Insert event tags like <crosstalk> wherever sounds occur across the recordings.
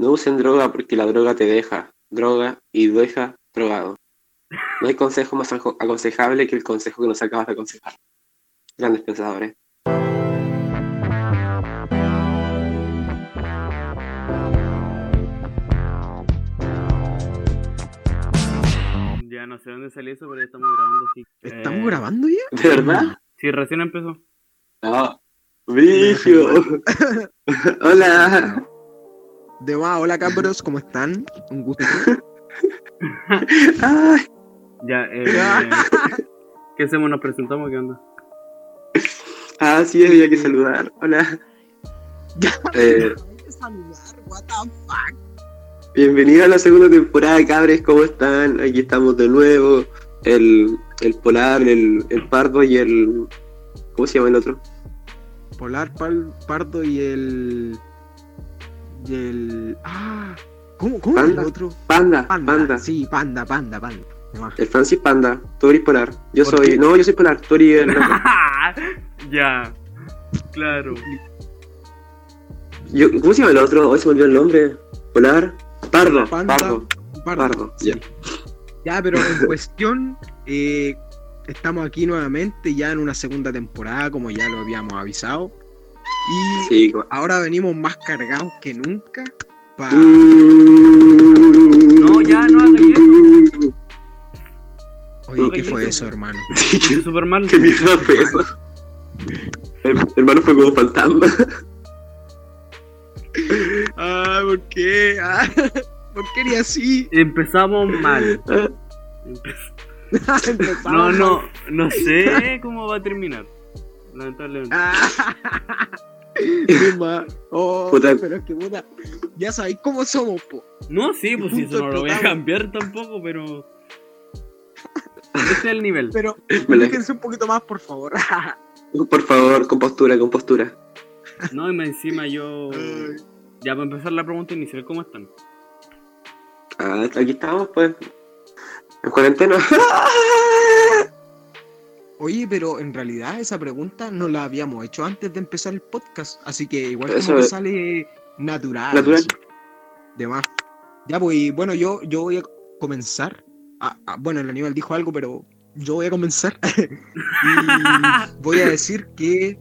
No usen droga porque la droga te deja droga y deja drogado. No hay consejo más aco- aconsejable que el consejo que nos acabas de aconsejar. Grandes pensadores. Ya no sé dónde salió eso, pero estamos grabando así. ¿Estamos Eh, grabando ya? ¿De verdad? Sí, recién empezó. No. Brigio. <laughs> Hola. <laughs> De más, hola <laughs> cabros, ¿cómo están? Un gusto. Ya, eh, <laughs> ¿qué hacemos? ¿Nos presentamos? ¿Qué onda? ah, sí, había que saludar. Hola. Eh, saludar, what the fuck. bienvenido a la segunda temporada, cabres. ¿Cómo están? Aquí estamos de nuevo. El, el polar, el, el pardo y el. ¿Cómo se llama el otro? Polar, pal- Pardo y el. Y el. Ah, ¿cómo, cómo el otro? Panda, Panda. panda. Sí, panda, panda, panda. El Francis Panda. Tú eres polar. Yo ¿Por soy. qué? No, yo soy polar. Tú eres el <laughs> ya, claro. Yo- ¿Cómo se llama el otro? Hoy se me olvidó el nombre. Polar. Pardo. Panda. Pardo. Pardo. Pardo. Ya. Ya, pero en <laughs> cuestión, eh, estamos aquí nuevamente ya en una segunda temporada, como ya lo habíamos avisado. Y Sí, ahora venimos más cargados que nunca. pa- Mm. No, ya, no hagas eso. Oye, ¿qué fue eso, hermano? <laughs> Mal. ¿Qué mierda fue eso? El, hermano fue como fantasma. <laughs> Ah, ¿por qué? Ah, <laughs> ¿Por qué eres así? Empezamos mal. Empezamos No, no, mal. no sé cómo va a terminar. Lamentablemente. <laughs> Ah. Oh, Puta. pero es que puta, ya sabéis cómo somos, po. No, sí, pues Punto eso no lo voy a cambiar tampoco, pero. Este es el nivel. Pero fíjense un poquito más, por favor. <laughs> Por favor, con postura, con postura. No, y más encima yo. Ya para empezar la pregunta inicial, ¿cómo están? Ah, aquí estamos, pues. En cuarentena. <laughs> Oye, pero en realidad esa pregunta no la habíamos hecho antes de empezar el podcast, así que igual Eso como que sale natural. Natural. así. De más. Ya, pues, bueno, yo, yo voy a comenzar. Ah, ah, bueno, el animal dijo algo, pero yo voy a comenzar. <laughs> y voy a decir que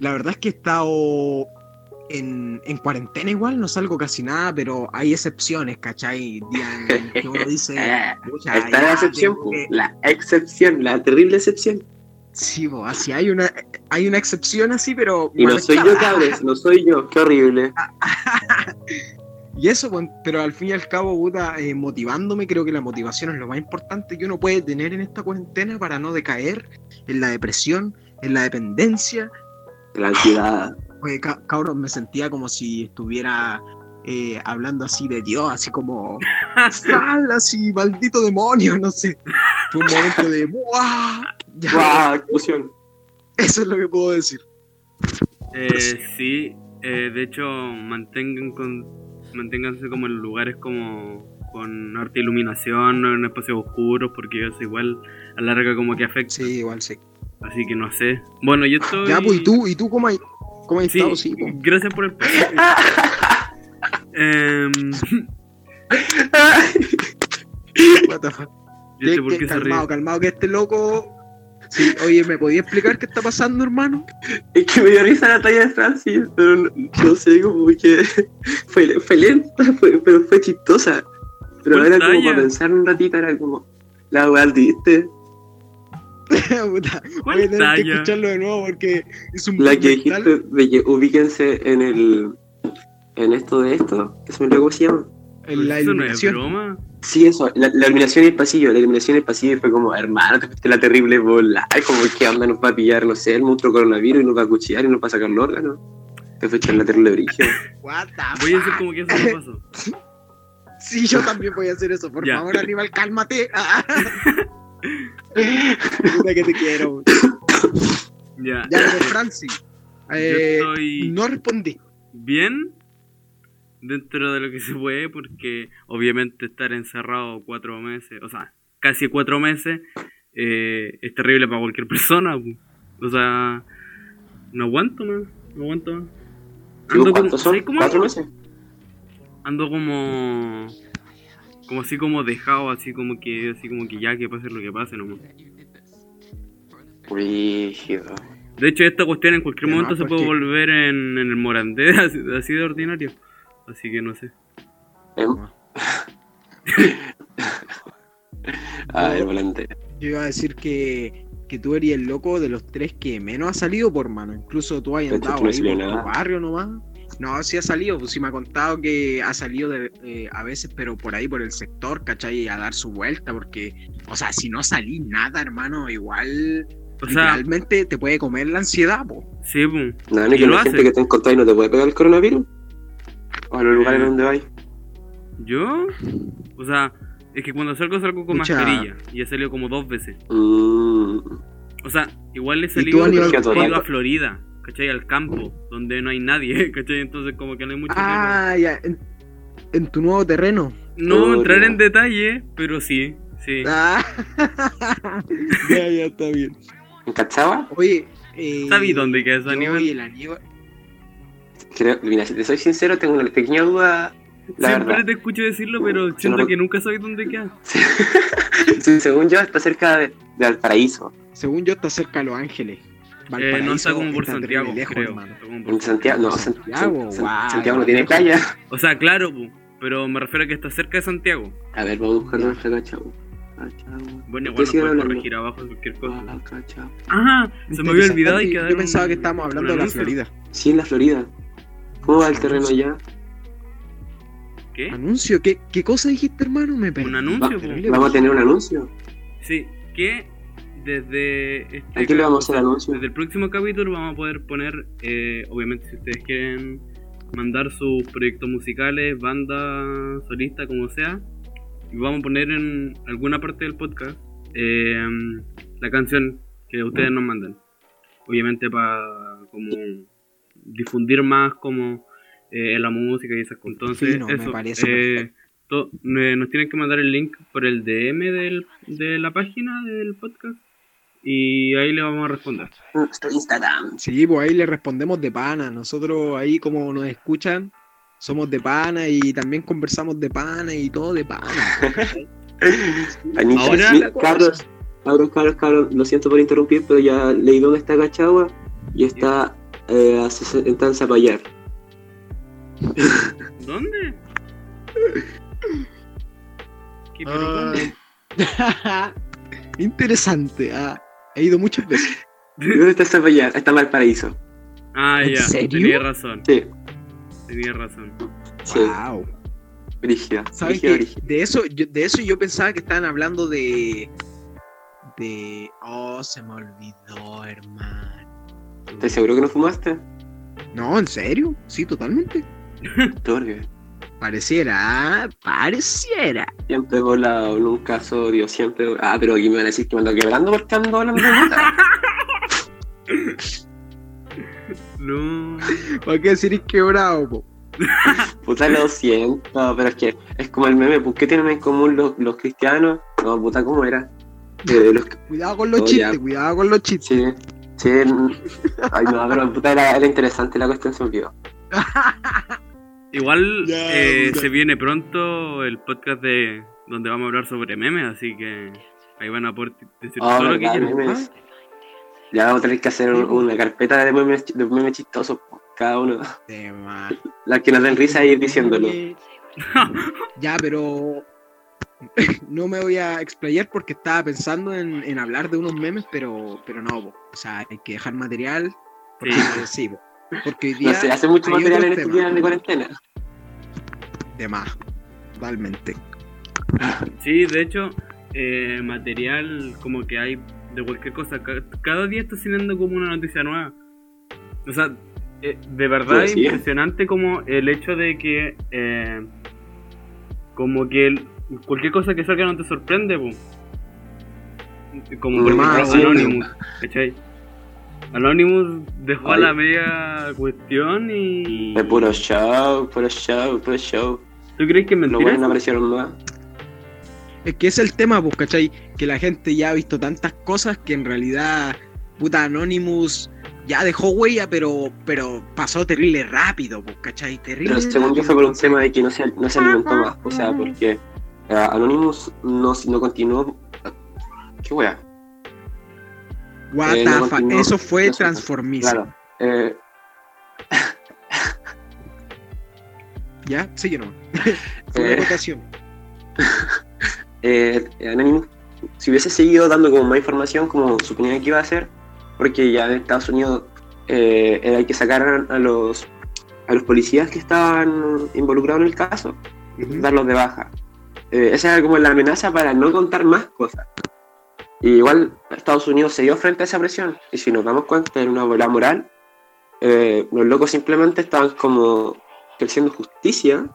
la verdad es que he estado en, en cuarentena igual, no salgo casi nada, pero hay excepciones, ¿cachai? Que uno dice... <laughs> "Pucha, Ahí está la excepción, que- la excepción, la terrible excepción. Sí, po, así hay una, hay una excepción así, pero. Y no soy yo, cabres, no soy yo, qué horrible. <laughs> Y eso, pues, pero al fin y al cabo, puta, eh, motivándome, creo que la motivación es lo más importante que uno puede tener en esta cuarentena para no decaer en la depresión, en la dependencia. La ansiedad. Ca- cabrón, me sentía como si estuviera eh, hablando así de Dios, así como. ¡Sal! Así, maldito demonio, no sé. Fue un momento de. ¡Buah! Ya, ¡Guau! Explosión. Eso es lo que puedo decir. Eh, sí, eh, de hecho, mantengan con, manténganse como en lugares como con harta iluminación, no en espacios oscuros, porque eso igual a la larga como que afecta. Sí, igual sí. Así que no sé. Bueno, yo estoy. Ya, pues, ¿y tú? ¿Y tú cómo has, cómo has Sí, estado? Sí, gracias por el. <laughs> Em, <laughs> What the fuck? yo sé Que- por que- qué se calmado, calmado, que este loco. Sí, oye, ¿me podía explicar qué está pasando, hermano? Es que me dio risa la talla de Francis, pero no, no sé, como que <laughs> fue, fue lenta, fue- pero fue chistosa. Pero ¿Cuál era como para pensar un ratito, era como, la weá, ¿viste? <laughs> Puta, ¿Cuál voy a tener que escucharlo de nuevo porque es un La que dijiste de que ubíquense en el, en esto de esto, que se me olvidó cómo se llama. en la Eso no es iluminación. broma. Sí, eso, la, la iluminación y el pasillo, la iluminación y el pasillo fue como, hermano, te la terrible bola, como que onda nos va a pillar, no sé, el monstruo coronavirus y nos va a cuchillar y nos va a sacar el órgano. Te fuiste la terrible brillo. <laughs> What the Voy a hacer como que eso no pasó. <laughs> Sí, yo también voy a hacer eso. Por favor, Aníbal, cálmate. Puta que te quiero. Ya. Ya, pero Francis. eh, Yo estoy No respondí. bien dentro de lo que se puede, porque obviamente estar encerrado cuatro meses, o sea, casi cuatro meses, eh, es terrible para cualquier persona. O sea, no aguanto más, no aguanto más. Ando como- ¿Cuántos son? ¿sabes cómo ¿Cuatro meses? ando como como así como dejado, así como que así como que ya que pase lo que pase nomás. Rígido. De hecho, esta cuestión en cualquier momento se porque- puede volver en, en el Morandé, <laughs> así, así de ordinario. Así que no sé. Em- <laughs> Ah, el volante. Yo iba a decir que, que tú eres el loco de los tres que menos ha salido por mano. Incluso tú has hecho, andado no ahí por tu barrio nomás. No, sí ha salido, pues sí me ha contado que ha salido de, eh, a veces, pero por ahí, por el sector, ¿cachai? A dar su vuelta, porque, o sea, si no salís nada, hermano, igual O sea, literalmente te puede comer la ansiedad, po. sí, pues. Y que lo la gente que te encontráis no te puede pegar el coronavirus. O a los lugares Eh. donde vais. Yo, o sea, es que cuando salgo salgo con mascarilla. Y he salido como dos veces. Mm, O sea, igual he salido he cuál? ido a Florida, ¿cachai? Al campo, donde no hay nadie, <laughs> ¿cachai? Entonces como que no hay mucho Ah, ya, en, en tu nuevo terreno. No Oh, entrar ya. en detalle, pero sí, sí. Ah, <laughs> ya, ya está bien. ¿En Cachagua? Oye, eh, ¿Sabes dónde queda yo Aníbal? el Aníbal- Creo, mira, si te soy sincero, tengo una pequeña duda. La Siempre verdad. te escucho decirlo, pero no siento que nunca sabes dónde queda. <laughs> Sí, según yo, está cerca de, de Valparaíso. Según yo, está cerca de Los Ángeles. Eh, no está como por Santiago, lejos, creo. por En Santiago, no, Santiago, San- Santiago no tiene playa. O sea, claro, pu, pero me refiero a que está cerca de Santiago. A ver, vamos a buscar nuestra Cachagua. Cachagua. Bueno, igual sigan puedes corregir abajo cualquier cosa. Ah. Ajá, se me había olvidado y yo- quedar Yo pensaba que estábamos hablando de la Florida. Sí, en la Florida. ¿Cómo va el terreno allá? ¿Qué? ¿Anuncio? ¿Qué, ¿Qué cosa dijiste, hermano? Me perdí. Un anuncio, Va- Vamos a pues. tener un anuncio. Sí, que desde este ¿A quién le vamos a hacer anuncio? Desde el próximo capítulo vamos a poder poner, eh, obviamente si ustedes quieren mandar sus proyectos musicales, banda, solista, como sea, y vamos a poner en alguna parte del podcast eh, la canción que ustedes nos mandan. Obviamente para como difundir más como eh, la música y esas cosas. Entonces, Sí, no, me eso, parece eh, to- me- nos tienen que mandar el link por el DM del, de la página del podcast y ahí le vamos a responder. Nuestro Instagram. Sí, pues ahí le respondemos de pana. Nosotros ahí como nos escuchan, somos de pana y también conversamos de pana y todo de pana. <laughs> Anita, Ahora- sí, cabros, cabros, cabros, cabros, lo siento por interrumpir, pero ya leí dónde está Cachagua y está, eh, a en Zapallar. <laughs> ¿Dónde? <laughs> ¿Qué, pero Ah, dónde? Interesante. ah, he ido muchas veces. ¿Dónde está Zapallar? Está en Valparaíso. Ah, ¿En ya, serio? tenía razón, Sí, tenía razón. sí, Wow. brígida. ¿Sabes qué? De eso, yo, de eso yo pensaba que estaban hablando de. De. Oh, se me olvidó, hermano. ¿Estás seguro que no fumaste? No, ¿en serio? Sí, totalmente. Turbio. Pareciera, pareciera. Siempre he volado, nunca sodio, siempre. Ah, pero aquí me van a decir que me ando quebrando porque ando hablando de puta. <laughs> No. ¿Para qué decir quebrado, po? Puta, lo siento, pero es que es como el meme. ¿Por qué tienen en común los, los cristianos? No, puta, ¿cómo era? Eh, los, Cuidado con los Oh, chistes, ya. cuidado con los chistes. sí, Ay, no, pero puta, era, era interesante la cuestión, se olvidó. <laughs> Igual eh, se viene pronto el podcast de donde vamos a hablar sobre memes, así que ahí van a poder decir Ah, todo lo que verdad, quieran. memes. Ya vamos a tener que hacer un- una carpeta de memes, de memes chistosos, cada uno. De más. <laughs> Las que nos den risa y ir diciéndolo. <laughs> Ya, pero <laughs> no me voy a explayar porque estaba pensando en, en hablar de unos memes, pero, pero no, po. o sea, hay que dejar material. Porque, sí. Porque hoy día No sé, hace mucho hay material en estos días de cuarentena. de más, totalmente. Sí, de hecho, eh, material como que hay de cualquier cosa. ca- Cada día está saliendo como una noticia nueva. O sea, eh, de verdad es sí. impresionante como el hecho de que eh, como que el- cualquier cosa que salga no te sorprende, po. Como por Más, ejemplo sí, Anonymous, ¿cachai? Anonymous dejó a Ay. la media cuestión y... Es puro show, puro show, puro show. ¿Tú crees que es mentira? buenos no aparecieron más. Es que es el tema, pues, ¿cachai? Que la gente ya ha visto tantas cosas que en realidad, puta Anonymous ya dejó huella, pero, pero pasó terrible rápido, pues, ¿cachai? Terrible. Pero según yo rápido, fue por un tema de que no se, no se alimentó más. O sea, porque eh, Anonymous no, no continuó. ¿Qué wea? What eh, the no continuó- Eso fue no. Claro. Eh, <laughs> ¿Ya? Sí, no. <laughs> fue una Eh. votación. <laughs> eh, Anonymous, si hubiese seguido dando como más información como suponía que iba a hacer, porque ya en Estados Unidos era hay que sacar a los, a los policías que estaban involucrados en el caso, darlos de baja. Eh, esa era como la amenaza para no contar más cosas. Igual Estados Unidos se dio frente a esa presión. Y si nos damos cuenta en una bola moral, eh, los locos simplemente estaban como creciendo justicia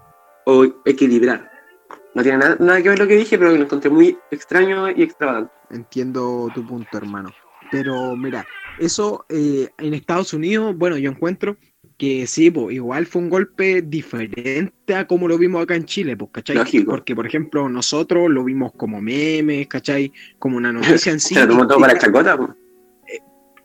o equilibrar. No tiene nada, nada que ver lo que dije, pero lo encontré muy extraño y extravagante. Entiendo tu punto, hermano. Pero mira, eso eh, en Estados Unidos, bueno, yo encuentro que sí, pues, igual fue un golpe diferente a como lo vimos acá en Chile, pues, ¿cachai? Lógico. Porque, por ejemplo, nosotros lo vimos como memes, ¿cachai? Como una <laughs> noticia en sí. Se lo tomó todo para la chacota. po.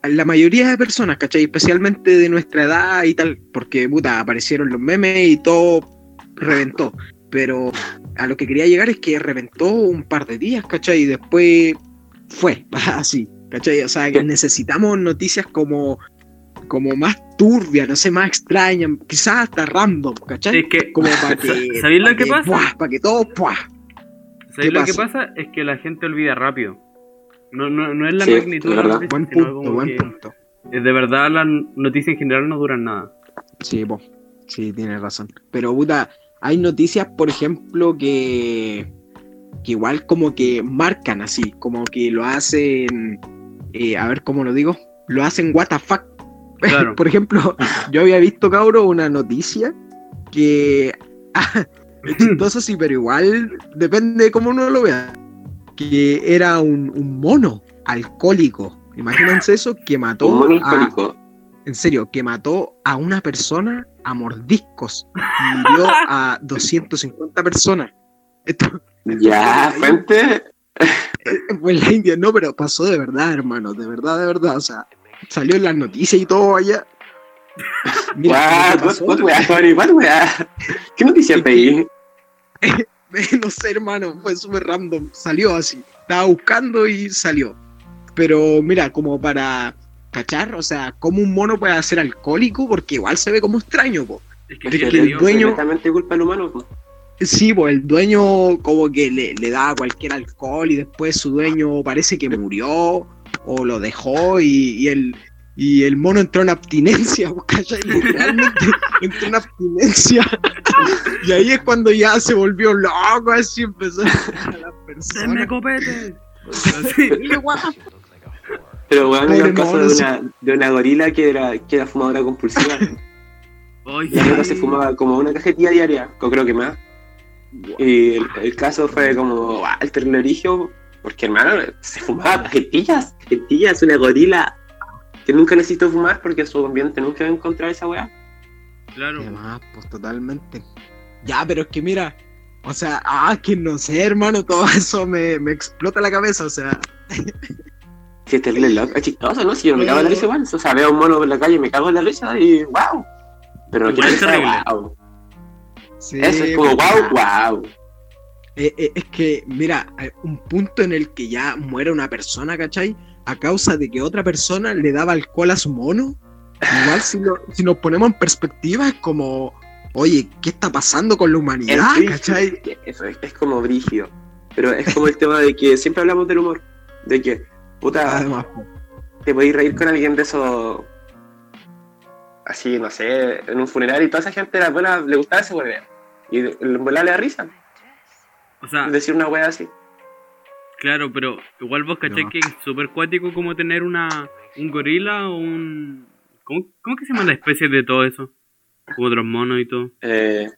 la mayoría de personas, ¿cachai? Especialmente de nuestra edad y tal, porque puta, aparecieron los memes y todo reventó. Pero a lo que quería llegar es que reventó un par de días, ¿cachai? Y después fue <laughs> así, ¿cachai? O sea, que necesitamos noticias como, como más turbias, no sé, más extrañas, quizás hasta random, ¿cachai? Es que, Como <laughs> para que. ¿Sabéis lo que pasa? Para que todo. ¿sabéis lo pasa? que pasa? Es que la gente olvida rápido. No, no, no es la Sí, magnitud de verdad. Buen punto, buen punto. De verdad, las noticias en general no duran nada. Sí, po. sí, tienes razón. Pero, puta, hay noticias, por ejemplo, que, que igual como que marcan así, como que lo hacen, eh, a ver cómo lo digo, lo hacen what the fuck. Claro. <laughs> por ejemplo, yo había visto, cabro, una noticia que... es <laughs> chistoso, sí, pero igual depende de cómo uno lo vea. Que era un, un mono alcohólico. Imagínense eso, que mató Un mono a, alcohólico. en serio, que mató a una persona a mordiscos y hirió a 250 personas. Esto <laughs> Ya, fuente. fue en la India, no, pero pasó de verdad, hermano, de verdad, de verdad. O sea, salió en las noticias y todo allá. <laughs> Mira, que what, what. ¿Qué noticia pedí? <laughs> no sé, hermano, fue súper random. Salió así. Estaba buscando y salió. Pero mira, como para cachar, o sea, como un mono puede ser alcohólico, porque igual se ve como extraño, po. Es que, Es Es ¿qué que le el dueño- Completamente culpa del humano. po. Sí, pues el dueño como que le, le daba cualquier alcohol y después su dueño parece que murió o lo dejó y, y el, y el mono entró en abstinencia, <laughs> ¿cachai? Literalmente entró en abstinencia. y ahí es cuando ya se volvió loco, así empezó a las ¡Denme personas. copete! Pero weón, Pobre era el caso de una, de una gorila que era, que era fumadora compulsiva. <laughs> La sí. se fumaba como una cajetilla diaria, creo que más. Y el, el caso fue como ah, el porque hermano, se fumaba cajetillas, cajetillas, una gorila que nunca necesitó fumar porque su ambiente nunca va a encontrar esa weá. Claro. Además, pues totalmente. Ya, pero es que mira, o sea, ah, que no sé, hermano, todo <laughs> eso me, me explota la cabeza, o sea, <laughs> Sí, es terrible loco, es chistoso, ¿no? Si yo me cago en la risa igual, o sea, veo a un mono por la calle y me cago en la risa y wow. Pero no quiero que sea wow. sí, Eso es como pues, wow, wow. Eh, eh, es que, mira, hay un punto en el que ya muere una persona, ¿cachai? A causa de que otra persona le daba alcohol a su mono. Igual si, lo- si nos ponemos en perspectiva es como, oye, ¿qué está pasando con la humanidad? Es ¿cachai? Eso es, es como brígido. Pero es como el tema de que siempre hablamos del humor. De que, puta, Además, te podéis reír con alguien de eso. Así, no sé, en un funeral y toda esa gente la buena, le gustaba ese hueveo. Y volar le da risa. O sea, Decir una wea así. claro, pero igual vos cachai No. que es súper cuático como tener una un gorila o un... ¿Cómo, ¿Cómo que se llama la especie de todo eso? Como otros monos y todo. Eh,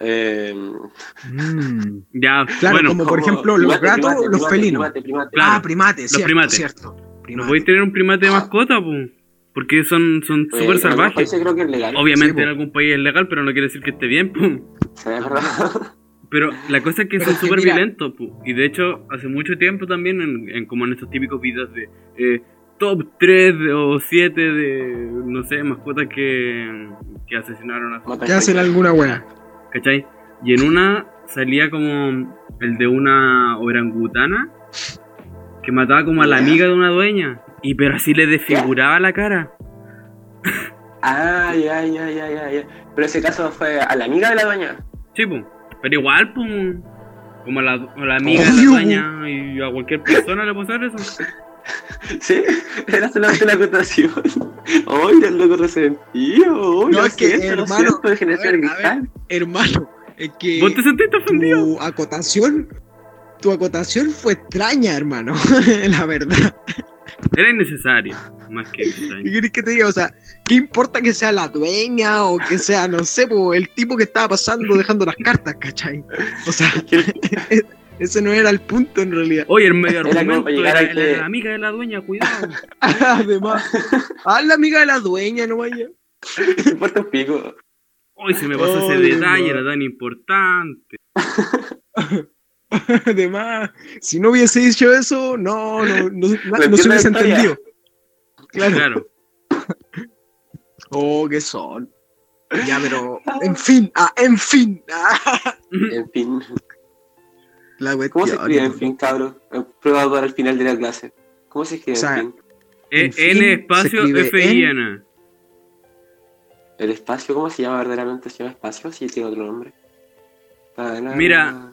eh, Mm. Ya, Claro, bueno, como por ejemplo los gatos, primate, los primate, felinos. primate, primate. Claro, ah, primates, los cierto, primates. cierto. no podéis tener un primate de mascota, pues. Porque son son Eh, súper en algunos salvajes. creo que es legal. Obviamente Sí, en algún país es legal, pero no quiere decir que esté bien. Sí, es verdad. <laughs> Pero la cosa es que Pero son súper violentos, pu. y de hecho hace mucho tiempo también, en, en como en estos típicos videos de eh, top 3 o 7 de, no sé, mascotas que, que asesinaron a Mata Que hacen alguna wea. ¿Cachai? Y en una salía como el de una orangutana que mataba como a la amiga de una dueña. Y pero así le desfiguraba la cara. Ah, ya, ya, ya, ya, ya. Pero ese caso fue a la amiga de la dueña. Sí, pues. Pero igual, pues. Como a la, a la amiga de Obvio, la dueña y a cualquier persona le puede hacer eso. <laughs> Sí, era solamente la acotación. ¡Ay, el loco resentido! ¡Ay, No, lo es que, siento, hermano, siento, de generación a ver, a cristal. Hermano, es que ¿Vos te sentiste ofendido? tu acotación, tu acotación fue extraña, hermano. <laughs> la verdad. Era innecesario. Más que ¿Qué extraño. querés que te diga? O sea, ¿qué importa que sea la dueña o que sea, no sé, po, el tipo que estaba pasando dejando las cartas, ¿cachai? O sea, <laughs> ese no era el punto en realidad. Oye, el medio Era argumento para llegar era a la, que- la amiga de la dueña, cuidado. <laughs> Además, a la amiga de la dueña, no vaya. Importa un pico. Hoy se me pasó ese detalle, no. era tan importante. <laughs> <laughs> Además, si no hubiese dicho eso, no, no, no, no, no se hubiese entendido. Claro. Claro. Oh, que son. Ya, pero, en fin, ah, en fin. ah, En fin. la ¿Cómo se escribe en fin, cabrón? He probado para el final de la clase. ¿Cómo se escribe O sea, en fin? E- En N se espacio F I N. ¿El espacio cómo se llama verdaderamente? ¿Se llama espacio? Sí, tiene otro nombre. Para- Mira.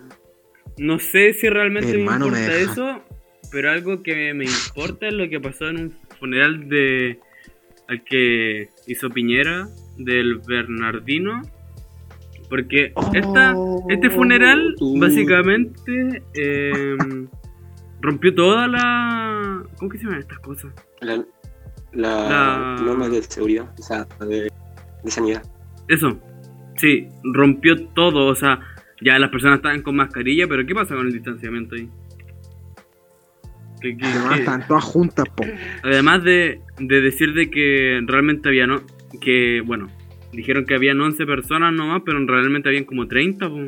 No sé si realmente Hermano, me importa eso, pero algo que me importa es lo que pasó en un funeral de al que hizo Piñera del Bernardino. Porque esta, este funeral tú. básicamente eh, rompió toda la... ¿Cómo que se llaman estas cosas? La, la, La- norma de seguridad, o sea, de, de sanidad. Eso, sí, rompió todo, o sea, ya las personas estaban con mascarilla, pero ¿qué pasa con el distanciamiento ahí? ¿Qué- qué- Además, qué? están todas juntas, po. Además de, de decir de que realmente había no, que bueno, dijeron que habían 11 personas nomás, pero realmente habían como 30, po.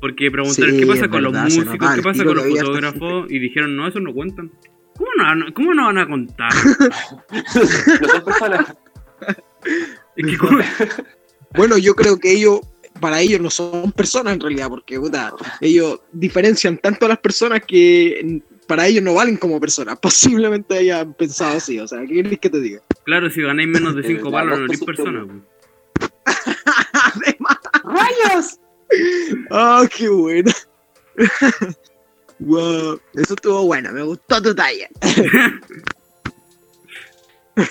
Porque preguntaron Sí, qué pasa con los verdad, se músicos, qué pasa con los fotógrafos, y dijeron, no, eso no cuentan. ¿Cómo no, van- cómo no van a contar? <laughs> Es que como- Bueno, yo creo que ellos, para ellos no son personas en realidad, porque puta, ellos diferencian tanto a las personas que para ellos no valen como personas. <laughs> Posiblemente hayan pensado así, o sea, ¿qué querés que te diga? claro, si ganáis menos de 5 La palos, no eres sí, persona, <laughs> ¡Rayos! ¡ah, qué bueno! <laughs> wow, eso estuvo bueno, me gustó tu talla.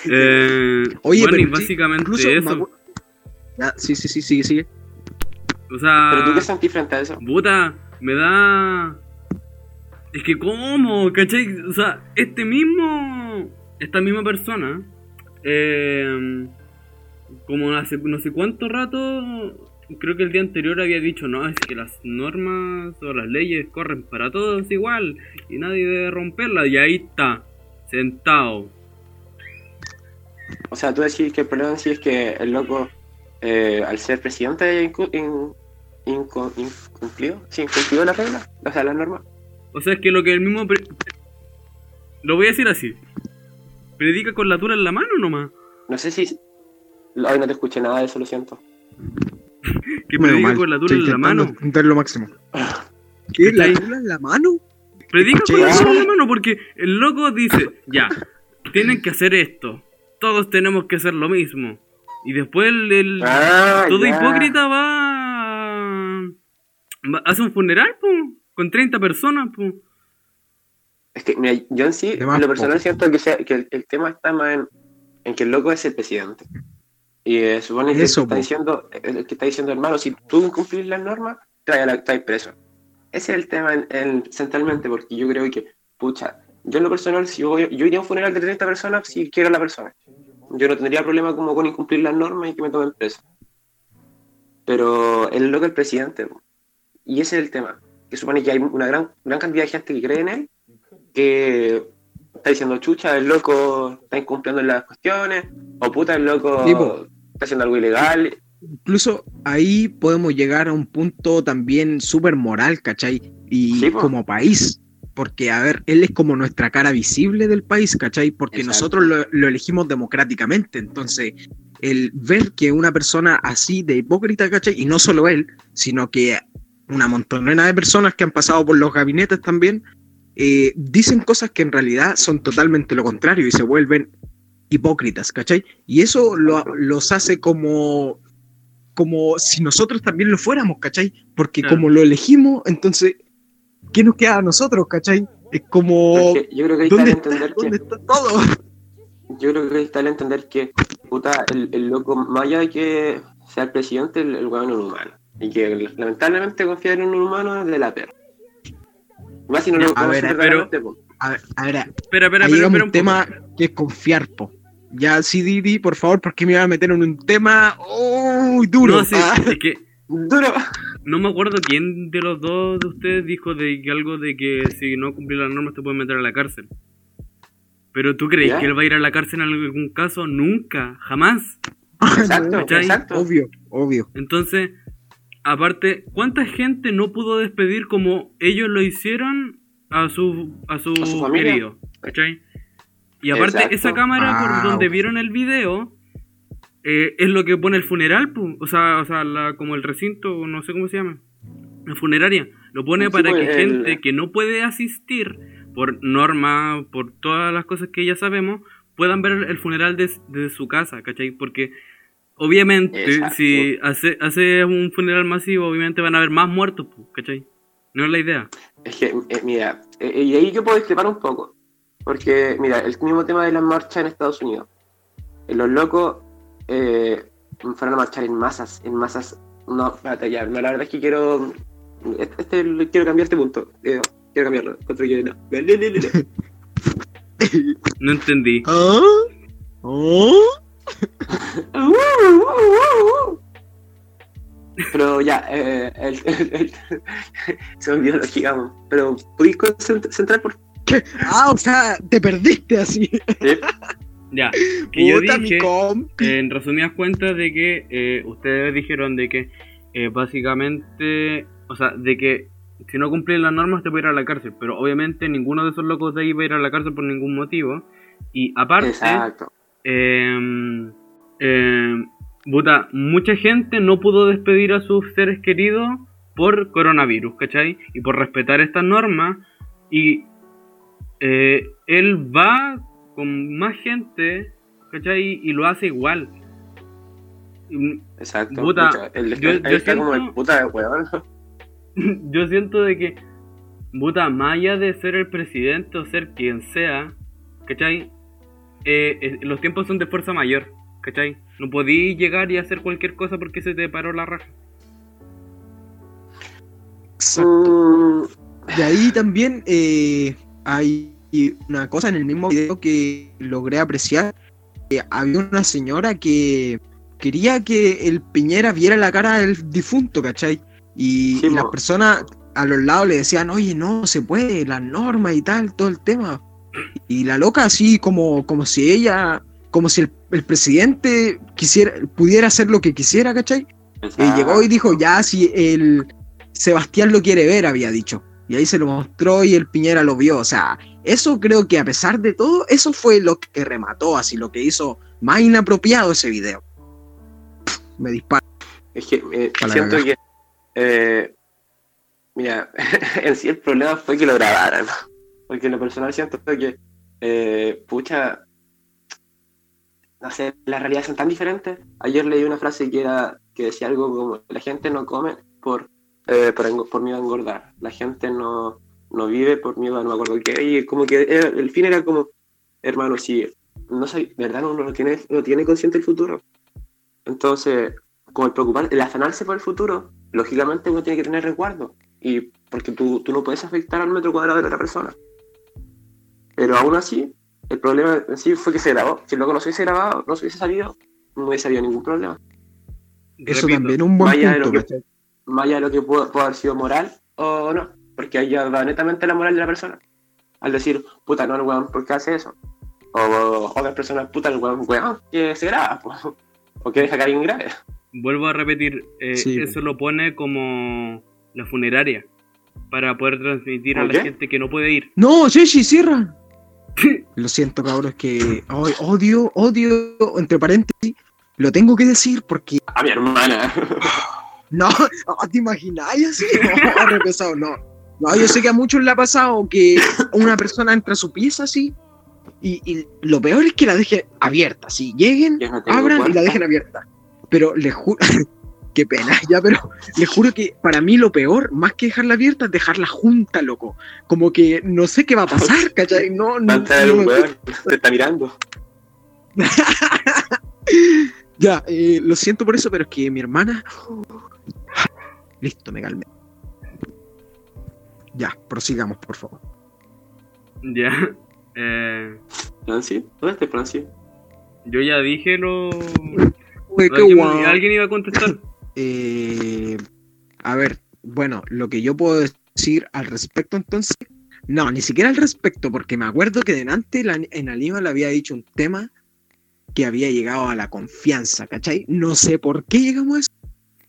Eh, Oye, bueno, y pero sí, básicamente Incluso, eso. sí, sí, sí, sigue, sigue. O sea, ¿Pero tú qué sentís frente a eso? puta, me da. Es que, ¿cómo? ¿Cachai? O sea, este mismo. Esta misma persona. eh, como hace no sé cuánto rato. Creo que el día anterior había dicho, no, es que las normas o las leyes corren para todos igual y nadie debe romperlas. Y ahí está, sentado. O sea, tú decís que el problema sí es que el loco, eh, al ser presidente, incu- in- incu- incumplió, sí, incumplió la regla, o sea, las normas. O sea, es que lo que el mismo. pre- Lo voy a decir así. Predica con la tula en la mano nomás. No sé si. Hoy no te escuché nada de eso, lo siento. <laughs> Que predica mal, con la tula en la mano. entender lo máximo. <laughs> ¿Qué? ¿La tula en la mano? Predica con la tula en la mano porque el loco dice, ya, tienen que hacer esto. Todos tenemos que hacer lo mismo. Y después el, el- Ah, todo ya. hipócrita va, va- hace un funeral, po, con 30 personas, po. Es que, mira, yo en sí, en lo personal po. siento que, sea- que el, el tema está más en, en que el loco es el presidente. Y eh, supone que Eso, está diciendo, el que está diciendo, hermano, si tú incumplís las normas, trae a la, trae preso. Ese es el tema en- en- centralmente, porque yo creo que, pucha, yo en lo personal, si yo, voy- yo iría a un funeral de 30 personas si quiero a la persona. Yo no tendría problema como con incumplir las normas y que me tomen preso. Pero el loco es el presidente. po. Y ese es el tema. Que supone que hay una gran, gran cantidad de gente que cree en él, que está diciendo chucha, el loco está incumpliendo las cuestiones, o puta, el loco Sí, po. está haciendo algo ilegal. Incluso ahí podemos llegar a un punto también súper moral, ¿cachai? Y Sí, como país. Porque, a ver, él es como nuestra cara visible del país, ¿cachai? Porque Exacto. nosotros lo, lo elegimos democráticamente. Entonces, el ver que una persona así de hipócrita, ¿cachai? Y no solo él, sino que una montonera de personas que han pasado por los gabinetes también, eh, dicen cosas que en realidad son totalmente lo contrario y se vuelven hipócritas, ¿cachai? Y eso lo- los hace como, como si nosotros también lo fuéramos, ¿cachai? Porque Claro. como lo elegimos, entonces, ¿qué nos queda a nosotros, ¿cachai? Es como, Porque yo creo que ahí está ¿dónde el está, entender que ¿dónde está todo? Yo creo que ahí está el entender que, puta, el, el loco, más allá de que sea el presidente, el, el weón es un humano. Y que lamentablemente confiar en un humano es de la perra. Más si no lo A ver, verdaderamente, po. A ver, a ver, Espera, espera, ahí espera, a un un tema poco. que es confiar, po. Ya, sí, Didi, por favor, porque me iba a meter en un tema uy, duro. No, sí, ah. es que <laughs> Duro. No me acuerdo quién de los dos de ustedes dijo de que algo de que si no cumplís las normas te pueden meter a la cárcel. Pero tú crees ¿Ya? que él va a ir a la cárcel en algún caso? Nunca, jamás. Exacto, ¿Cachai? exacto. Obvio, obvio. Entonces, aparte, ¿cuánta gente no pudo despedir como ellos lo hicieron a su, a su, A su querido? ¿Cachai? Y aparte, Exacto. esa cámara Ah, por donde ok. vieron el video eh, es lo que pone el funeral, pu. o sea, o sea la- como el recinto, no sé cómo se llama, la funeraria. Lo pone Sí, para pues, que el- gente que no puede asistir por norma, por todas las cosas que ya sabemos, puedan ver el funeral des- desde su casa, ¿cachai? Porque obviamente Exacto. si hace, hace un funeral masivo, obviamente van a haber más muertos, pu, ¿cachai? No es la idea. Es que, eh, mira, eh, y ahí yo puedo discrepar un poco. Porque, mira, el mismo tema de las marchas en Estados Unidos. Eh, Los locos eh, fueron a marchar en masas, en masas. No, espérate, ya, no, la verdad es que quiero. Este, este- quiero cambiar este punto. eh, quiero cambiarlo. Que no. <laughs> No entendí. ¿Ah? Uh. Pero ya, eh, el, el- el- <laughs> se me olvidó lo que digamos. Pero, ¿podéis concent- centrar por Ah, o sea, te perdiste así. qué? Ya, que yo dije... en resumidas cuentas de que eh, ustedes dijeron de que eh, básicamente, o sea, de que si no cumplís las normas te puede ir a la cárcel, pero obviamente ninguno de esos locos de ahí va a ir a la cárcel por ningún motivo. Y aparte, Exacto. eh, eh, puta, mucha gente no pudo despedir a sus seres queridos por coronavirus, ¿cachai? Y por respetar estas normas. Y eh, él va con más gente, ¿cachai? Y lo hace igual. Exacto. Puta, el, yo- está como siento- el puta de weón. <laughs> Yo siento de que, puta, más allá de ser el presidente o ser quien sea, ¿cachai? Eh, eh, los tiempos son de fuerza mayor, ¿cachai? No podí llegar y hacer cualquier cosa porque se te paró la raja. Exacto. Mm, Y ahí también eh, hay una cosa en el mismo video que logré apreciar. que había una señora que quería que el Piñera viera la cara del difunto, ¿cachai? Y, Sí, y las personas a los lados le decían, oye, no se puede, las normas y tal, todo el tema. Y la loca así como, como si ella, como si el, el presidente quisiera, pudiera hacer lo que quisiera, ¿cachai? Y exacto. llegó y dijo, ya, si el Sebastián lo quiere ver, había dicho. Y ahí se lo mostró y el Piñera lo vio. O sea, eso creo que a pesar de todo, eso fue lo que remató, así lo que hizo más inapropiado ese video. Pff, Me dispara. Es que eh, siento que. eh, mira, <laughs> en sí el problema fue que lo grabaran. Porque en lo personal siento que. eh, pucha. No sé, las realidades son tan diferentes. Ayer leí una frase que era que decía algo como: La gente no come por, eh, por, por miedo a engordar. La gente no, no vive por miedo a no me acuerdo qué. Y como que era- el fin era como: Hermano, si no sé, ¿verdad? Uno no tiene, no tiene consciente el futuro. Entonces, como el preocupar, el afanarse por el futuro, lógicamente uno tiene que tener resguardo. Y porque tú, tú no puedes afectar al metro cuadrado de la otra persona. Pero aún así, el problema en sí fue que se grabó. Si luego no se hubiese grabado, no se hubiese salido, no hubiese habido ningún problema. Eso Repito, también un buen vaya de punto. lo que-. Más allá de lo que pudo, pudo haber sido moral o no. Porque ahí ya va netamente la moral de la persona. Al decir, puta, no, el weón, ¿por qué hace eso? O otras personas, puta, el weón, weón, que se graba. po. <laughs> O que deja que alguien grabe. Vuelvo a repetir, eh, Sí, eso lo pone como la funeraria. para poder transmitir a ¿Por la qué? gente que no puede ir. No, Chechi, cierra. Lo siento, cabrón, es que ay, odio, odio, entre paréntesis, lo tengo que decir porque A mi hermana. <laughs> no, oh, ¿te imagináis así? Oh, <laughs> no. No, yo sé que a muchos le ha pasado que una persona entra a su pieza así y, y lo peor es que la deje abierta, así lleguen, no abran y la dejen abierta. Pero les juro, <laughs> qué pena, ya, pero les juro que para mí lo peor, más que dejarla abierta, es dejarla junta, loco. Como que no sé qué va a pasar, <laughs> ¿cachai? No, Va a no, no un weón, te está mirando. <laughs> Ya, eh, lo siento por eso, pero es que mi hermana. <gasps> Listo, me calmé. Ya, prosigamos, por favor. Ya. <laughs> Eh, Franci, ¿dónde está Franci? yo ya dije lo. Uy, qué ¿Alguien, iba a contestar? <laughs> Eh, a ver, bueno, lo que yo puedo decir al respecto entonces. No, ni siquiera al respecto, porque me acuerdo que delante la- en Aníbal había dicho un tema que había llegado a la confianza, ¿cachai? No sé por qué llegamos a eso,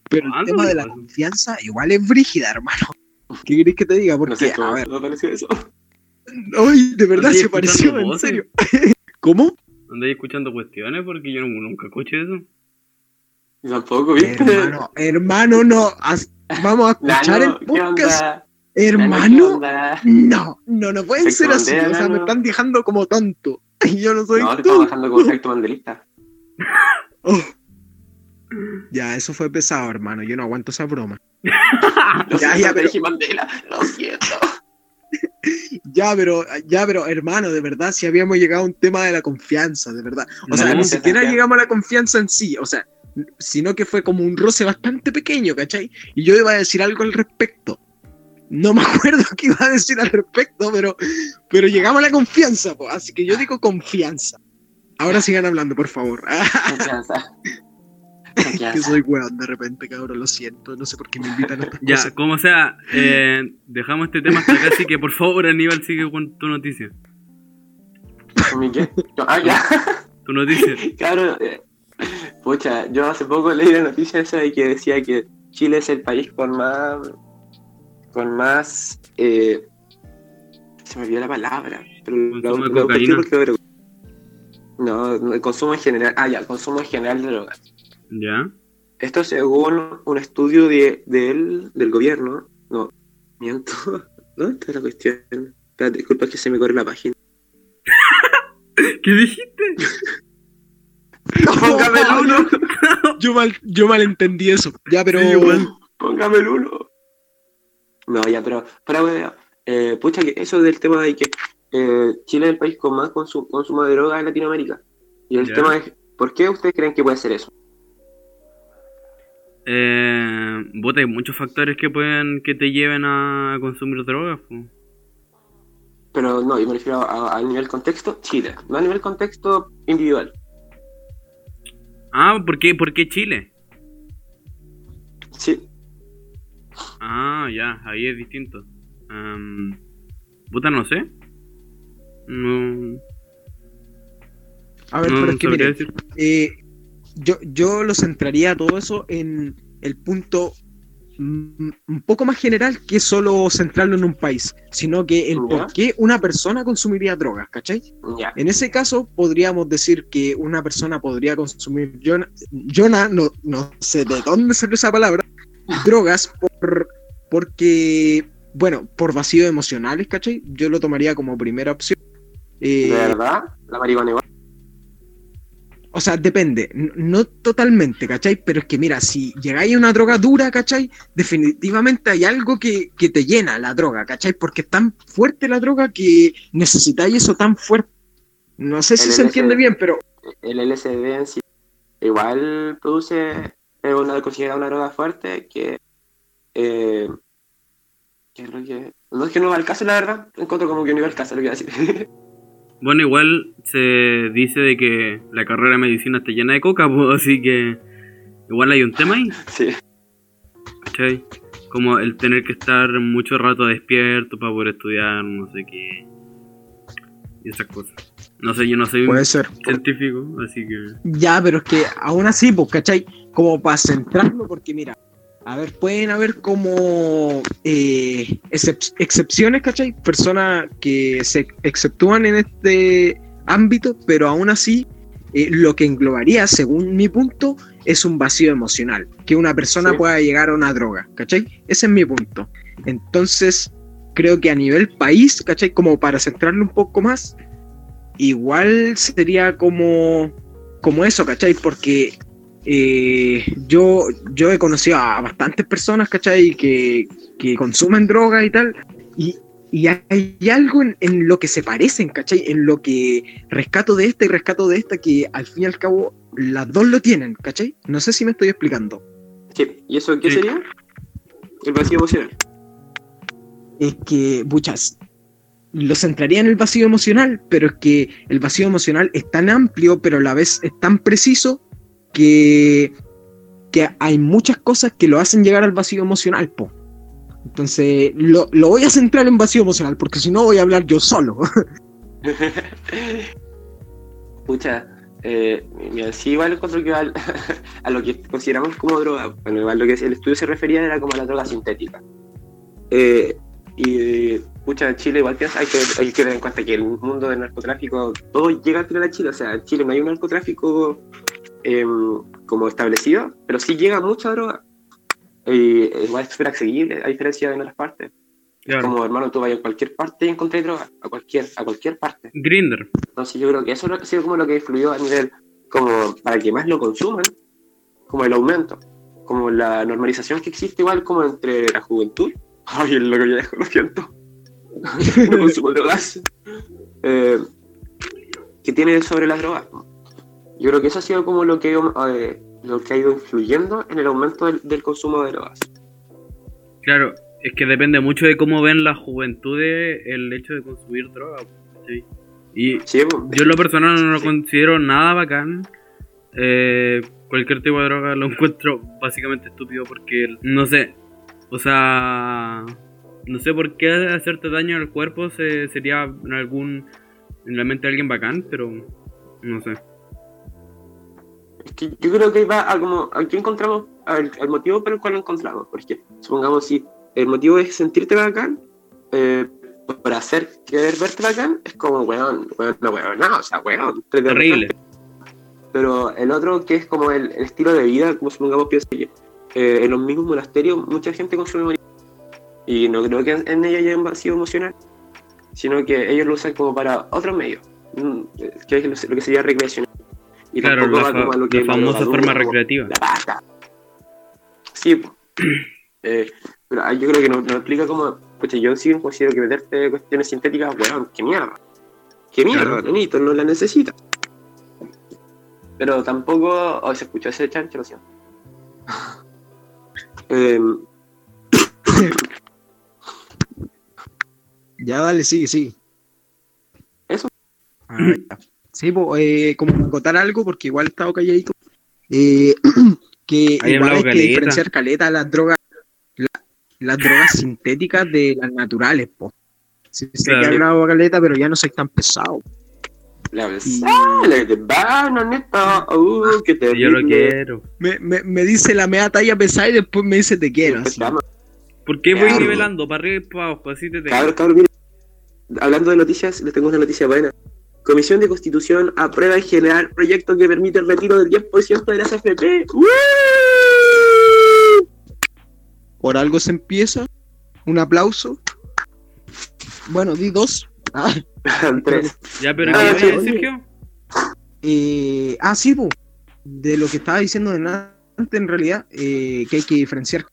pero el ¿Cuándo tema de la confianza igual es brígida, hermano. ¿Qué querés que te diga? Porque, No sé a ver, no pareció eso. <laughs> Ay, de verdad se pareció, en voces. serio. <laughs> ¿Cómo? ¿Andáis escuchando cuestiones? Porque yo nunca escuché eso. Yo Tampoco, ¿viste? Hermano, hermano, no. vamos a escuchar Nano, el ¿qué podcast. Hermano, no, no, no pueden ser así. O sea, me están dejando como tonto. Y <laughs> yo no soy No, te estamos bajando con efecto mandelista. Oh. Ya, eso fue pesado, hermano. Yo no aguanto esa broma. Lo Ya, siento, ya, pero- dije Mandela, lo siento. Ya, pero, ya, pero, hermano, de verdad, si habíamos llegado a un tema de la confianza, de verdad. O sea, No, ni se siquiera llegamos a la confianza en sí. O sea, sino que fue como un roce bastante pequeño, ¿cachai? Y yo iba a decir algo al respecto. No me <laughs> acuerdo qué iba a decir al respecto, pero, pero llegamos a la confianza, po. así que yo digo confianza. Ahora sigan hablando, por favor. Confianza. <laughs> que <laughs> soy weón de repente, cabrón, lo siento. No sé por qué me invitan a estas Ya, cosas. como sea, eh, dejamos este tema hasta acá, así que por favor, Aníbal, sigue con tu noticia. ¿Mi qué? Ah, ya. <laughs> Tu noticia. Claro, eh, pucha, yo hace poco leí la noticia esa de que decía que Chile es el país con más. con más. Eh, se me olvidó la palabra. Pero Consumo de porque no, el consumo en general. Ah, ya, el consumo en general de drogas. ¿Ya? Esto según un estudio de, del, del gobierno. No, miento. <laughs> ¿Dónde está la cuestión? Espérate, disculpa que se me corre la página. <laughs> ¿Qué dijiste? <laughs> ¡Póngame el uno! Yo mal, yo malentendí eso. Ya, pero. Sí, igual. Póngame el uno. No, ya, pero, para eh, pucha, que eso del tema de que eh, Chile es el país con más consu- consumo de droga en Latinoamérica. Y el Ya. tema es, ¿por qué ustedes creen que puede ser eso? Eh, bota, hay muchos factores que pueden que te lleven a consumir drogas. po. Pero no, yo me refiero a, a nivel contexto, Chile, no a nivel contexto individual. Ah, ¿por qué, ¿por qué Chile? Sí, Ah, ya, ahí es distinto. Puta, no sé. No, A ver, no pero es que mire, decir. eh, yo, yo lo centraría todo eso en el punto un poco más general que solo centrarlo en un país, sino que el Ya. por qué una persona consumiría drogas, ¿cachai? ya. En ese caso, podríamos decir que una persona podría consumir, na- no, no sé de dónde salió esa palabra, <laughs> drogas por, porque, bueno, por vacíos emocionales, ¿cachai? Yo lo tomaría como primera opción. ¿De Eh, verdad? ¿La marihuana igual? O sea, depende, n- no totalmente, ¿cachai? Pero es que mira, si llegáis a una droga dura, ¿cachai? Definitivamente hay algo que, que te llena la droga, ¿cachai? Porque es tan fuerte la droga que necesitáis eso tan fuerte. No sé si El se entiende LSD. bien, pero El LSD en sí igual produce, es una, considerada una droga fuerte que, eh, que no es que no va al caso la verdad, encuentro como que no iba al caso lo que iba a decir. <laughs> Bueno, igual se dice de que la carrera de medicina está llena de coca, <laughs> pues, así que igual hay un tema ahí, <laughs> sí. ¿cachai? Como el tener que estar mucho rato despierto para poder estudiar, no sé qué. Y esas cosas. No sé, yo no soy puede ser. científico, así que... Ya, pero es que aún así, pues, ¿cachai? Como para centrarlo, porque mira, A ver, pueden haber como eh, excep- excepciones, ¿cachai? Personas que se exceptúan en este ámbito, pero aún así eh, lo que englobaría, según mi punto, es un vacío emocional. Que una persona Sí. pueda llegar a una droga, ¿cachai? Ese es mi punto. Entonces, creo que a nivel país, ¿cachai? Como para centrarlo un poco más, igual sería como, como eso, ¿cachai? Porque eh, yo, yo he conocido a bastantes personas, ¿cachai? Que, que consumen droga y tal, y, y hay algo en, en lo que se parecen, ¿cachai? En lo que rescato de esta y rescato de esta, que al fin y al cabo las dos lo tienen, ¿cachai? No sé si me estoy explicando. Sí, ¿Y eso qué sería? El vacío emocional. es que, muchas, lo centraría en el vacío emocional, pero es que el vacío emocional es tan amplio, pero a la vez es tan preciso que, que hay muchas cosas que lo hacen llegar al vacío emocional, po. Entonces, lo, lo voy a centrar en vacío emocional, porque si no voy a hablar yo solo. <laughs> Pucha, eh, mira, sí, igual encuentro que al- <laughs> a lo que consideramos como droga. Bueno, igual lo que el estudio se refería era como a la droga sintética. Eh, y, pucha, en Chile igual piensa, hay que, hay que tener en cuenta que el mundo del narcotráfico, todo llega al final a Chile. O sea, en Chile no hay un narcotráfico em, como establecido, pero sí llega mucha droga. Y igual es súper accesible, a diferencia de en otras partes. Claro. Como hermano, tú vas a cualquier parte y encontrás droga, a cualquier, a cualquier parte. Grinder. Entonces yo creo que eso ha sido como lo que influyó a nivel, como para que más lo consuman, como el aumento, como la normalización que existe igual como entre la juventud. <laughs> Ay, el loco ya dejó, lo siento. <laughs> no consumo drogas. <laughs> Eh, que tiene sobre las drogas. Yo creo que eso ha sido como lo que, eh, lo que ha ido influyendo en el aumento del, del consumo de drogas. Claro, es que depende mucho de cómo ven las juventudes el hecho de consumir droga. ¿sí? Y Sí, pues, yo en lo personal no lo Sí. considero nada bacán. Eh, cualquier tipo de droga lo <laughs> encuentro básicamente estúpido porque, no sé, o sea, no sé por qué hacerte daño al cuerpo se, sería en algún, en la mente de alguien bacán, pero no sé. Es que yo creo que va a como aquí encontramos al, al motivo por el cual lo encontramos. Porque supongamos si el motivo es sentirte bacán, eh, para hacer querer verte bacán, es como weón, weón, no weón, no, o sea, weón, te- te- Terrible. Pero el otro que es como el, el estilo de vida, como supongamos piensa que eh, en los mismos monasterios mucha gente consume marihuana. Y no creo que en, ella haya un vacío emocional, sino que ellos lo usan como para otros medios, mm, que es lo, lo que sería recreacional. Y Claro, tampoco la, va como a lo que la famosa forma recreativa. la pasta. Sí, po. <clears throat> Eh, pero ah, yo creo que nos no explica cómo, pucha, yo sí considero que meterte cuestiones sintéticas, weón, qué mierda. Qué mierda, Claro. nenito, no la necesita. Pero tampoco, oh, se escuchó ese chancho, lo siento. <laughs> Em, Ya, dale, sigue, sigue. Eso. Ah, ya. Sí, po, eh, como acotar algo, porque igual he estado calladito. Eh, <clears throat> que Ahí igual hay que diferenciar caleta las drogas, la- las drogas sintéticas de las naturales, po. Sí, he Claro. hablado caleta, pero ya no soy tan pesado. la vez, Y- ah, la de vano, neta, uh, que te Yo lo quiero. Me, me, me dice la mea talla pesada y después me dice te quiero. así. ¿Por qué voy Claro. nivelando? Para arriba y para abajo, así te tengo. Cabros, miren. Hablando de noticias, les tengo una noticia buena. Comisión de Constitución aprueba en general proyecto que permite el retiro del 10% de las AFP. ¡Woo! Por algo se empieza. Un aplauso. Bueno, di dos. Ah, <laughs> Tres. Ya, pero Ah, ¿qué sí. Sergio? Eh, ah, sí, po. de lo que estaba diciendo de antes, en realidad, eh, que hay que diferenciar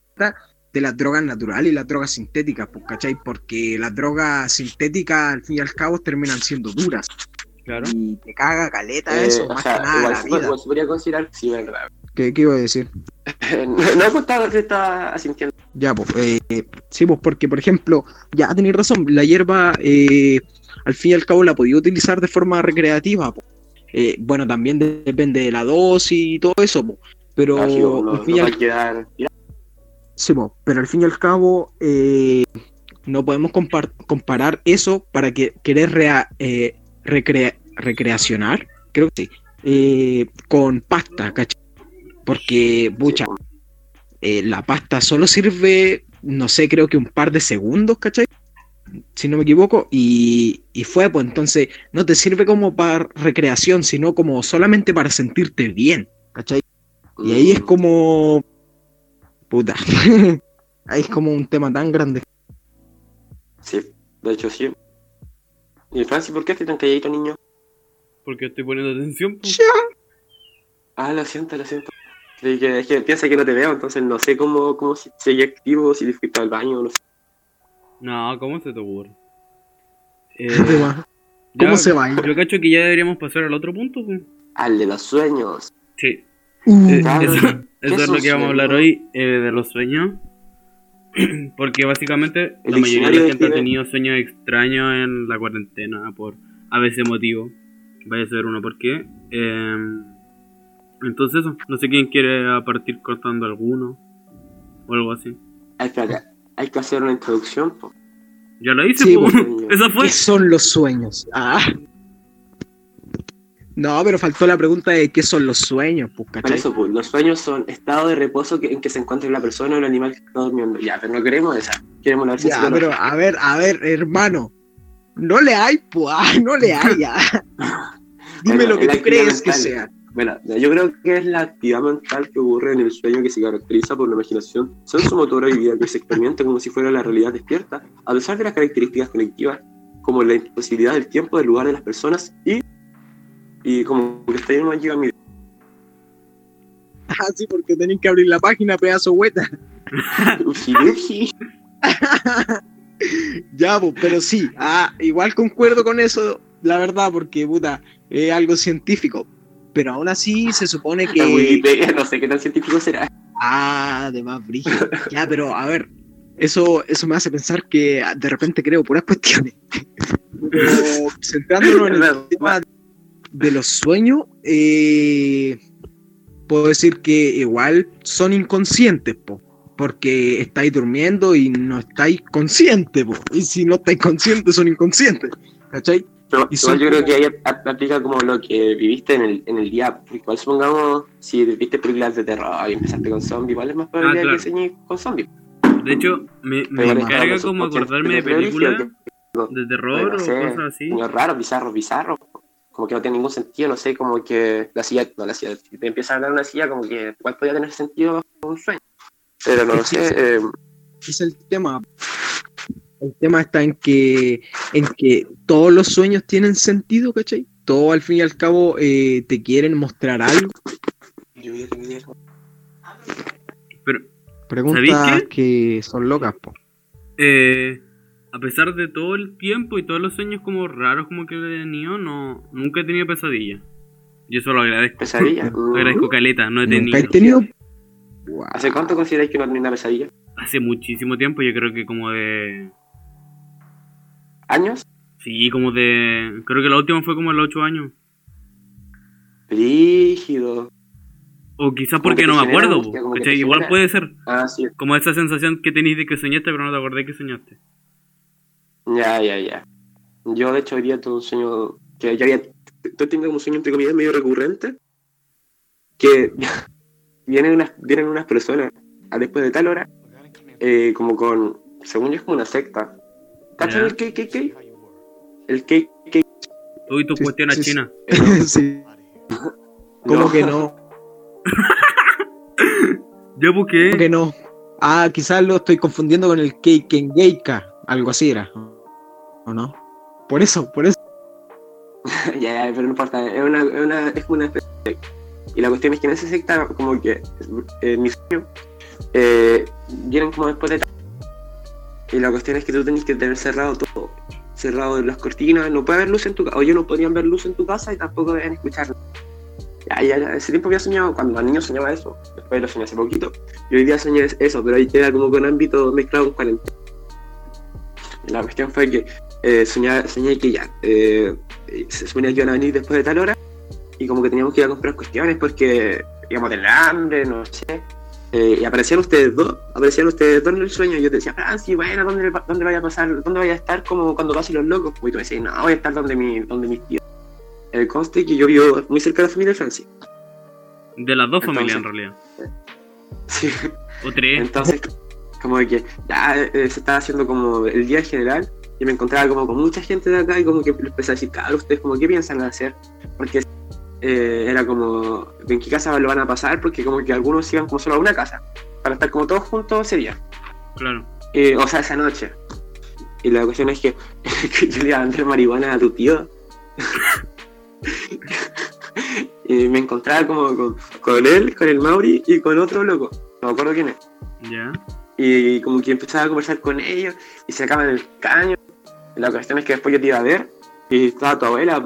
de las drogas naturales y las drogas sintéticas, pues, ¿cachai? Porque las drogas sintéticas, al fin y al cabo, terminan siendo duras. Claro. Y te caga caleta Eh, eso, o más sea, que nada igual, la se- vida. igual se podría considerar, sí, verdad. ¿Qué, qué iba a decir? <laughs> no, no pues, estaba, se está asintiendo. Ya, pues, eh, sí, pues, porque, por ejemplo, ya tenéis razón, la hierba, eh, al fin y al cabo, la podía utilizar de forma recreativa. Eh, bueno, también de- depende de la dosis y todo eso, po. pero, Ah, sí, no, al no fin y va al quedar. Sí, po, pero al fin y al cabo eh, no podemos compar- comparar eso para que querer rea- eh, recrea- recreacionar, creo que sí, eh, con pasta, ¿cachai? Porque, bucha, eh, la pasta solo sirve, no sé, creo que un par de segundos, ¿cachai? Si no me equivoco, y, y fue, pues entonces no te sirve como para recreación, sino como solamente para sentirte bien, ¿cachai? Y ahí es como. Puta. <laughs> ahí es como un tema tan grande. Sí, de hecho sí. ¿Y Francis, por qué estoy tan calladito, niño? Porque estoy poniendo atención. po. Ah, lo siento, lo siento. Creí que, es que piensa que no te veo, entonces no sé cómo, cómo si seguí activo, si fuiste al baño, no sé. No, ¿cómo se te ocurre? Eh, <laughs> ¿Cómo ya- se va? Yo cacho que ya deberíamos pasar al otro punto. po. Al de los sueños. Sí. Uh, Eh, Claro. eso eso ¿Qué es lo que vamos a hablar hoy eh, de los sueños. <clears throat> Porque básicamente El la mayoría de la gente ha tenido sueños extraños en la cuarentena por a veces motivo. Vaya a ser uno por qué. Eh, entonces eso, no sé quién quiere partir cortando alguno o algo así. Hay que hacer una introducción, po. Ya lo hice, Sí, po. bueno. <laughs> esa fue. ¿Qué son los sueños? Ah. No, pero faltó la pregunta de qué son los sueños, pues, ¿cachai? eso, pues, los sueños son estado de reposo que- en que se encuentra la persona o el animal que está durmiendo. Ya, pero no queremos esa. Queremos la versión Ya, pero a ver, a ver, hermano. No le hay, pues, ah, no le hay, ya. <laughs> Dime Bueno, lo que tú crees que sea. Bueno, yo creo que es la actividad mental que ocurre en el sueño que se caracteriza por la imaginación sensomotora y vida que se experimenta como si fuera la realidad despierta, a pesar de las características colectivas, como la imposibilidad del tiempo, del lugar de las personas y, y como que está lleno de llega mi Ah, sí, porque tenéis que abrir la página, pedazo hueta. <laughs> <laughs> Ya, pues, pero sí, ah, igual concuerdo con eso, la verdad, porque, puta, es algo científico. Pero aún así se supone que... Wikipedia, no sé qué tan científico será. Ah, de más brígido. Ya, pero a ver, eso, eso me hace pensar que ah, de repente creo puras cuestiones. <laughs> Pero centrándonos en el tema de los sueños, eh, puedo decir que igual son inconscientes, po, porque estáis durmiendo y no estáis conscientes, po, y si no estáis conscientes son inconscientes, ¿cachai? Pero Y son yo creo que ahí ap- aplica como lo que viviste en el, en el día. Igual supongamos, si viste películas de terror y empezaste con zombies, igual es más probable Ah, claro. que soñes con zombies. De hecho, me, me encarga como acordarme de películas de terror o cosas así. Sueños raros, bizarros, bizarros. Como que no tiene ningún sentido, no sé, como que la silla, no la silla, si te empieza a hablar una silla, como que igual podría tener sentido un sueño. Pero no lo sé, eh, es el tema. El tema está en que, en que todos los sueños tienen sentido, ¿cachai? Todos al fin y al cabo eh, te quieren mostrar algo. yo ya tengo idea. Pero Preguntas ¿Sabéis que son locas, po. eh, a pesar de todo el tiempo y todos los sueños como raros como que he tenido, no, nunca he tenido pesadillas. Y eso lo agradezco. pesadilla. Lo <laughs> agradezco caleta, no he ¿Nunca tenido. he tenido? ¿Hace cuánto consideráis que no tenía una pesadilla? Hace muchísimo tiempo, yo creo que como de... ¿Años? Sí, como de... Creo que la última fue como a los 8 años. Rígido. O quizás porque que no me genera acuerdo. te Igual puede ser Ah, sí. como esa sensación que tenéis de que soñaste pero no te acordás que soñaste. Ya, ya, ya. Yo, de hecho, hoy día tuve un sueño que ya había. Estoy teniendo como un sueño, entre comillas, medio recurrente. Que <laughs> vienen unas, vienen unas personas a después de tal hora, eh, como con. Según yo, es como una secta. ¿Cachan Ya. el KKK? El KKK. Tú y tus Sí, cuestiones sí, sí. chinas. <laughs> sí. <laughs> ¿Cómo No. que no? ¿Ya pues, busqué. ¿Cómo que no? Ah, quizás lo estoy confundiendo con el Keikengeika. Algo así era. ¿O no? Por eso, por eso. <laughs> ya, pero no importa. Es, una, es, una, especie de secta. Y la cuestión es que en esa secta, como que. En mi sueño, eh, vienen como después de. Y la cuestión es que tú tenés que tener cerrado todo. Cerrado las cortinas, no puede haber luz en tu casa. O ellos no podían ver luz en tu casa y tampoco deben escuchar. Ya, ya, ya. Ese tiempo había soñado, cuando niño soñaba eso. Después lo soñé hace poquito. Y hoy día soñé eso, pero ahí queda como con ámbito mezclado con cuarentena. La cuestión fue que eh, soñaba- soñé que ya. eh, se suponía que iban a venir después de tal hora. Y como que teníamos que ir a comprar cuestiones porque íbamos a tener hambre, no sé. Eh, y aparecían ustedes dos, aparecían ustedes dos en el sueño, y yo te decía, Francis, bueno, ¿dónde, ¿dónde vaya a pasar? ¿Dónde vaya a estar como cuando pasen los locos? Y tú decías, no, voy a estar donde, mi, donde mis tíos. El conste que yo vivo muy cerca de la familia de Francis. De las dos Entonces- familias en realidad. <laughs> Sí. O tres. Entonces, como que ya eh, se estaba haciendo como el día general y me encontraba como con mucha gente de acá y como que empecé a decir, claro, ustedes como qué piensan hacer, porque eh, era como, ¿en qué casa lo van a pasar? Porque como que algunos iban como solo a una casa, para estar como todos juntos ese día, Claro. Eh, o sea, esa noche. Y la cuestión es que, <laughs> que yo le iba a vender marihuana a tu tío. <laughs> y me encontraba como con, con él, con el Mauri y con otro loco, no me acuerdo quién es. Ya. Y como que empezaba a conversar con ellos y se acaban el caño. La cuestión es que después yo te iba a ver y estaba tu abuela.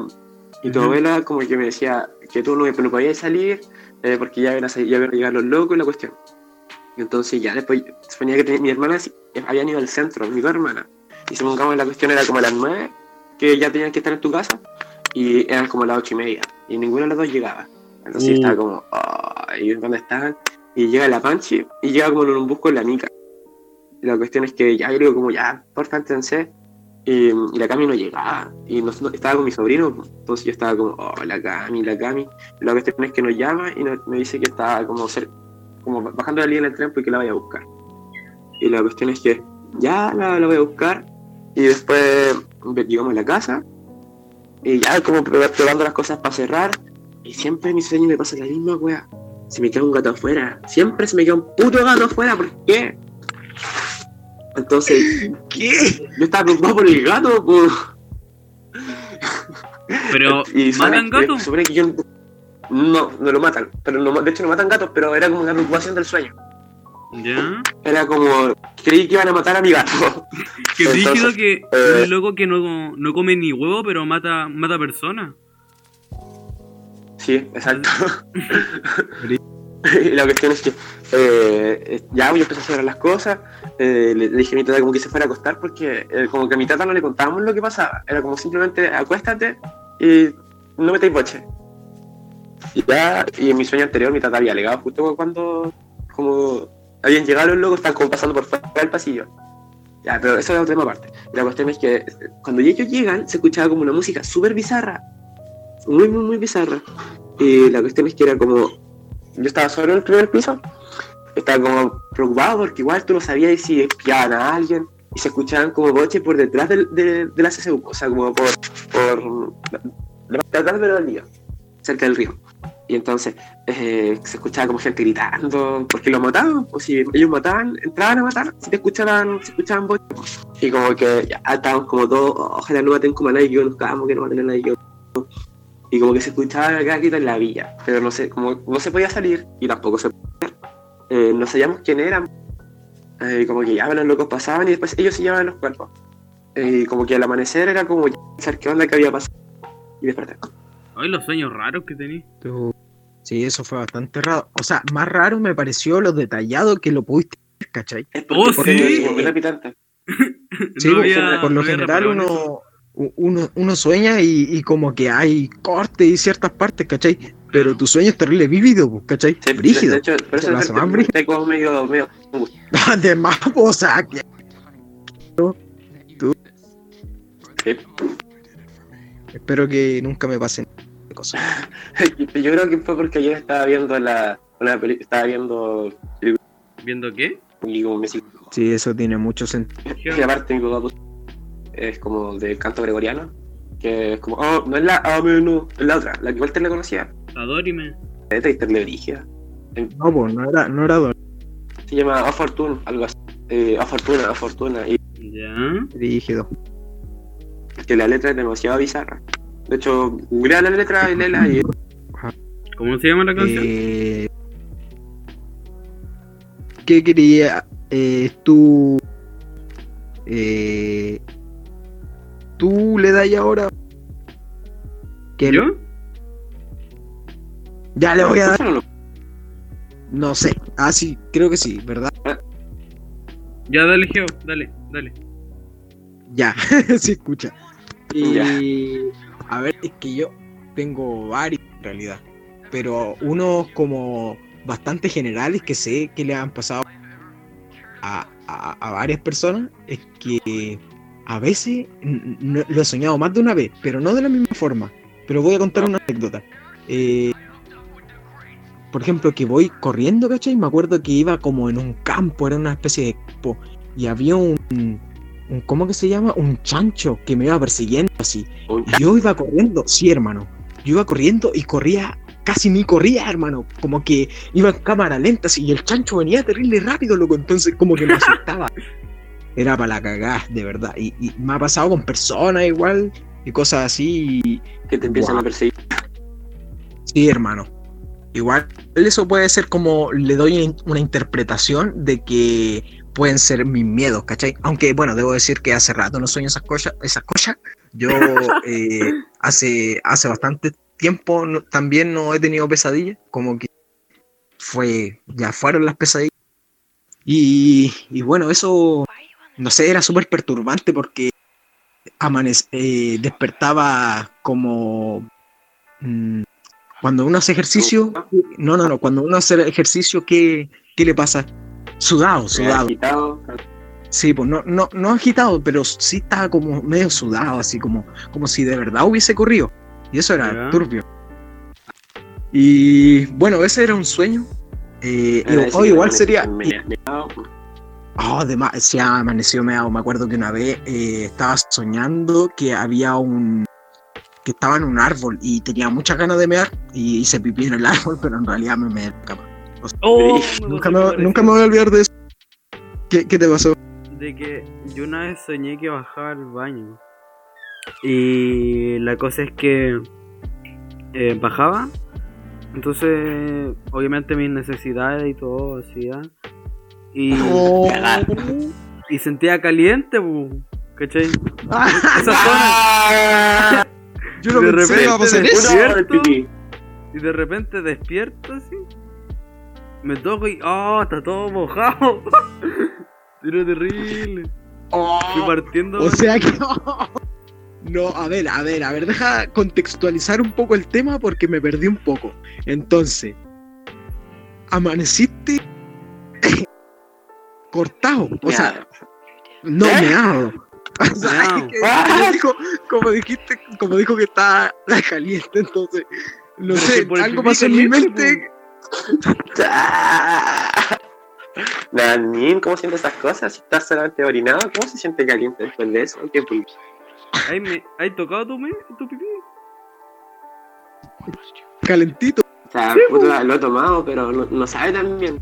Y tu Ujú. abuela como que me decía que tú no, no podías salir eh, porque ya iban, a, salir- ya iban a llegar los locos y la cuestión. Entonces ya después se ponía que mi hermana sí, habían ido al centro, mi dos hermanas. Y supongamos la cuestión era como a las nueve, que ya tenían que estar en tu casa. Y eran como las ocho y media. Y ninguno de los dos llegaba. Entonces yo Uh. estaba como, ¿y dónde estaban? Y llega la Panchi y llega como en un busco en la Nica. Y la cuestión es que ya yo digo como ya, porfa, entense. Y, la Cami no llegaba. Y no, estaba con mi sobrino. Entonces yo estaba como, oh, la Cami, la Cami. La cuestión es que nos llama y nos- me dice que estaba como cer- como bajando la línea del tren porque la vaya a buscar. Y la cuestión es que ya la, la voy a buscar. Y después llegamos a la casa. Y ya como probando las cosas para cerrar. Y siempre en mi sueño me pasa la misma wea. Se me queda un gato afuera. Siempre se me queda un puto gato afuera. ¿Por qué? Entonces, <laughs> ¿Qué? yo estaba preocupado por el gato, pues. Pero, <laughs> Y ¿matan gatos? supone que yo no, no lo matan. Pero no- de hecho no matan gatos, pero era como una preocupación del sueño. Ya. Era como, creí que iban a matar a mi gato. <laughs> Qué Entonces, rígido que eh, un loco que no, no come ni huevo, pero mata, mata personas. Sí, exacto. <laughs> la cuestión es que eh, ya yo empecé a hacer las cosas. eh, le, dije a mi tata como que se fuera a acostar porque eh, como que a mi tata no le contábamos lo que pasaba. Era como simplemente acuéstate y no metáis boche. Y ya, y en mi sueño anterior mi tata había alegado justo cuando como habían llegado los locos, estaban como pasando por fuera del pasillo. Ya, pero eso es otro tema aparte. La cuestión es que cuando ellos llegan se escuchaba como una música súper bizarra. Muy, muy, muy bizarra. Y la cuestión es que era como. Yo estaba solo en el primer piso. Estaba como preocupado porque igual tú no sabías si espiaban a alguien. Y se escuchaban como boches por detrás del, de, de la CSU. O sea, como por. por la parte de del río. Cerca del río. Y entonces eh, se escuchaba como gente gritando. Porque los mataban. O si ellos mataban, entraban a matar. Si te escuchaban, se escuchaban boches. Y como que ya estábamos como todos. "Oh, ojalá no maten como a nadie que conozcamos, que no maten a nadie y como que se escuchaba acá grito en la villa, pero no sé, como no se podía salir y tampoco se podía. Eh, no sabíamos quién eran. Eh, como que ya los locos pasaban y después ellos se llevaban los cuerpos. Eh, y como que al amanecer era como ya pensar qué onda que había pasado y despertar. Ay, los sueños raros que. Tú- Sí, eso fue bastante raro. O sea, más raro me pareció lo detallado que lo pudiste ver, ¿cachai? Es Oh, porque sí. repitante. Sí, <laughs> No porque había- por lo no general uno, uno, uno sueña y, y como que hay corte y ciertas partes, ¿cachai? Pero tu sueño es terrible vívido, pues, ¿cachai? Sí, Brígido. De hecho, por eso es medio, medio. Además, <laughs> o sea, que- Sí. espero que nunca me pasen cosas. <laughs> Yo creo que fue porque ayer estaba viendo la, una peli- estaba viendo ¿Viendo qué? y como me Sí, eso tiene mucho sentido. Y aparte mi papá puso- es como de canto gregoriano, que es como, oh, no es la Ame, no, es la otra, la que Walter le conocía, Adórime. es de Terle Brígida. No, pues, no era, no era Don- Se llama A Fortune, algo así. Eh, A Fortuna, A Fortuna, y Ya. rígido. que la letra es demasiado bizarra. De hecho, googlea la letra y léela y ¿Cómo se llama la canción? Eh, ¿Qué quería eh, tú? Eh, ¿Tú le das ahora? que ¿Yo? Ya le voy a dar. No. No sé. Ah, sí, creo que sí, ¿verdad? Ya, dale, Geo. Dale, dale. Ya, <laughs> sí escucha. Y Ya. a ver, es que yo tengo varios en realidad, pero unos como bastante generales que sé que le han pasado a, a- a varias personas es que a veces lo he soñado más de una vez, pero no de la misma forma. Pero voy a contar una anécdota. Eh, por ejemplo, que voy corriendo, ¿cachai? Me acuerdo que iba como en un campo, era una especie de campo, y había un, un ¿cómo que se llama? Un chancho que me iba persiguiendo así. Y yo iba corriendo, sí, hermano. Yo iba corriendo y corría, casi ni corría, hermano. Como que iba en cámara lenta, así, y el chancho venía terrible rápido, loco. Entonces, como que me <laughs> asustaba. Era para la cagada, de verdad. Y, y me ha pasado con personas igual, y cosas así. y- que te empiezan Guau. a perseguir. Sí, hermano. Igual eso puede ser como le doy una interpretación de que pueden ser mis miedos, ¿cachai? Aunque bueno, debo decir que hace rato no sueño esas cosas, esas cosas. Yo <laughs> eh, hace, hace bastante tiempo no- también no he tenido pesadillas, como que fue, ya fueron las pesadillas. Y, y bueno, eso, no sé, era súper perturbante porque amanec- eh, despertaba como... mm, cuando uno hace ejercicio, no, no, no, cuando uno hace ejercicio, ¿qué, qué le pasa? Sudado, sudado. Agitado. Sí, pues no, no, no agitado, pero sí estaba como medio sudado, así como, como si de verdad hubiese corrido. Y eso era turbio. Y bueno, ese era un sueño. Eh, Era oh, igual sería. Oh, de ma- se ha amanecido meado. Me acuerdo que una vez eh, estaba soñando que había un. que estaba en un árbol y tenía muchas ganas de mear y hice pipí en el <laughs> árbol, pero en realidad me meé en la cama. Oh, Sí, me Nunca me, algo nunca me voy a olvidar de eso. ¿Qué, qué te pasó? De que yo una vez soñé que bajaba al baño. Y la cosa es que eh, bajaba. Entonces, obviamente mis necesidades y todo hacía. Y, y sentía caliente, ¿cachai? <laughs> Esa zona. Yo no De pensé que iba a pasar repente eso. Una hora de pipí. Y de repente despierto así. Me toco y. ¡Oh! Está todo mojado. <laughs> Era terrible. Fui partiendo. O sea que. <laughs> No, a ver, a ver, a ver, deja contextualizar un poco el tema porque me perdí un poco. Entonces, amaneciste cortado, o sea, no ¿Eh? meado. <laughs> O sea, Meao. es que ella dijo, como dijiste, como dijo que está <laughs> caliente, entonces, no Pero sé, algo pasó en mi mente. <laughs> Nanin, ¿cómo sientes esas cosas? Si estás solamente orinado, ¿cómo se siente caliente después de eso? ¿Qué ¿Hay, me... ¿Hay tocado tu, me... tu pipí? calentito. O sea, puta, lo he tomado, pero no, no sabe tan bien.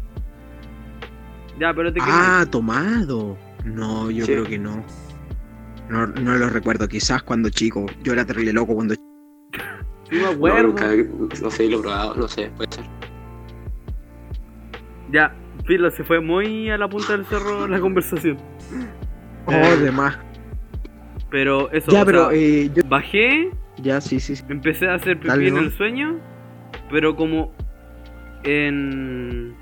Ya, pero te Ah, tomado. No, yo Sí. creo que no. no. No lo recuerdo, quizás cuando chico. Yo era terrible loco cuando Sí, me No, acuerdo. nunca, no sé, lo he probado, no sé, puede ser. Ya, Filo, se fue muy a la punta del cerro la <laughs> conversación. Oh, Eh, de más. Pero eso, Ya, pero sea, eh, yo. bajé, Ya, sí, sí. sí. empecé a hacer pipí Dale, en ¿no? el sueño, pero como en...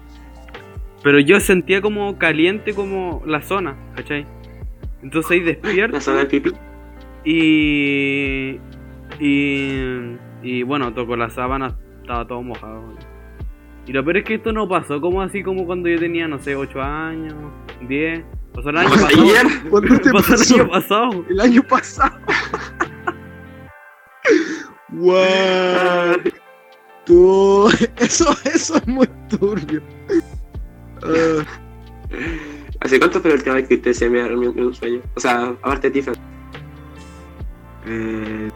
Pero yo sentía como caliente como la zona, ¿cachai? Entonces ahí despierto La zona del pipí. y... Y... Y bueno, tocó la sábana, estaba todo mojado. Y lo peor es que esto no pasó como así como cuando yo tenía, no sé, 8 años, 10. Pasó el año pasado. Ayer. <laughs> ¿Cuándo te Pasó el pasó? año pasado. El año pasado. <laughs> Guau. <laughs> Tú. Eso, eso es muy turbio. Ah, ¿Hace cuánto fue la última vez que usted se me en un sueño? O sea, aparte de ti, Fran. eh,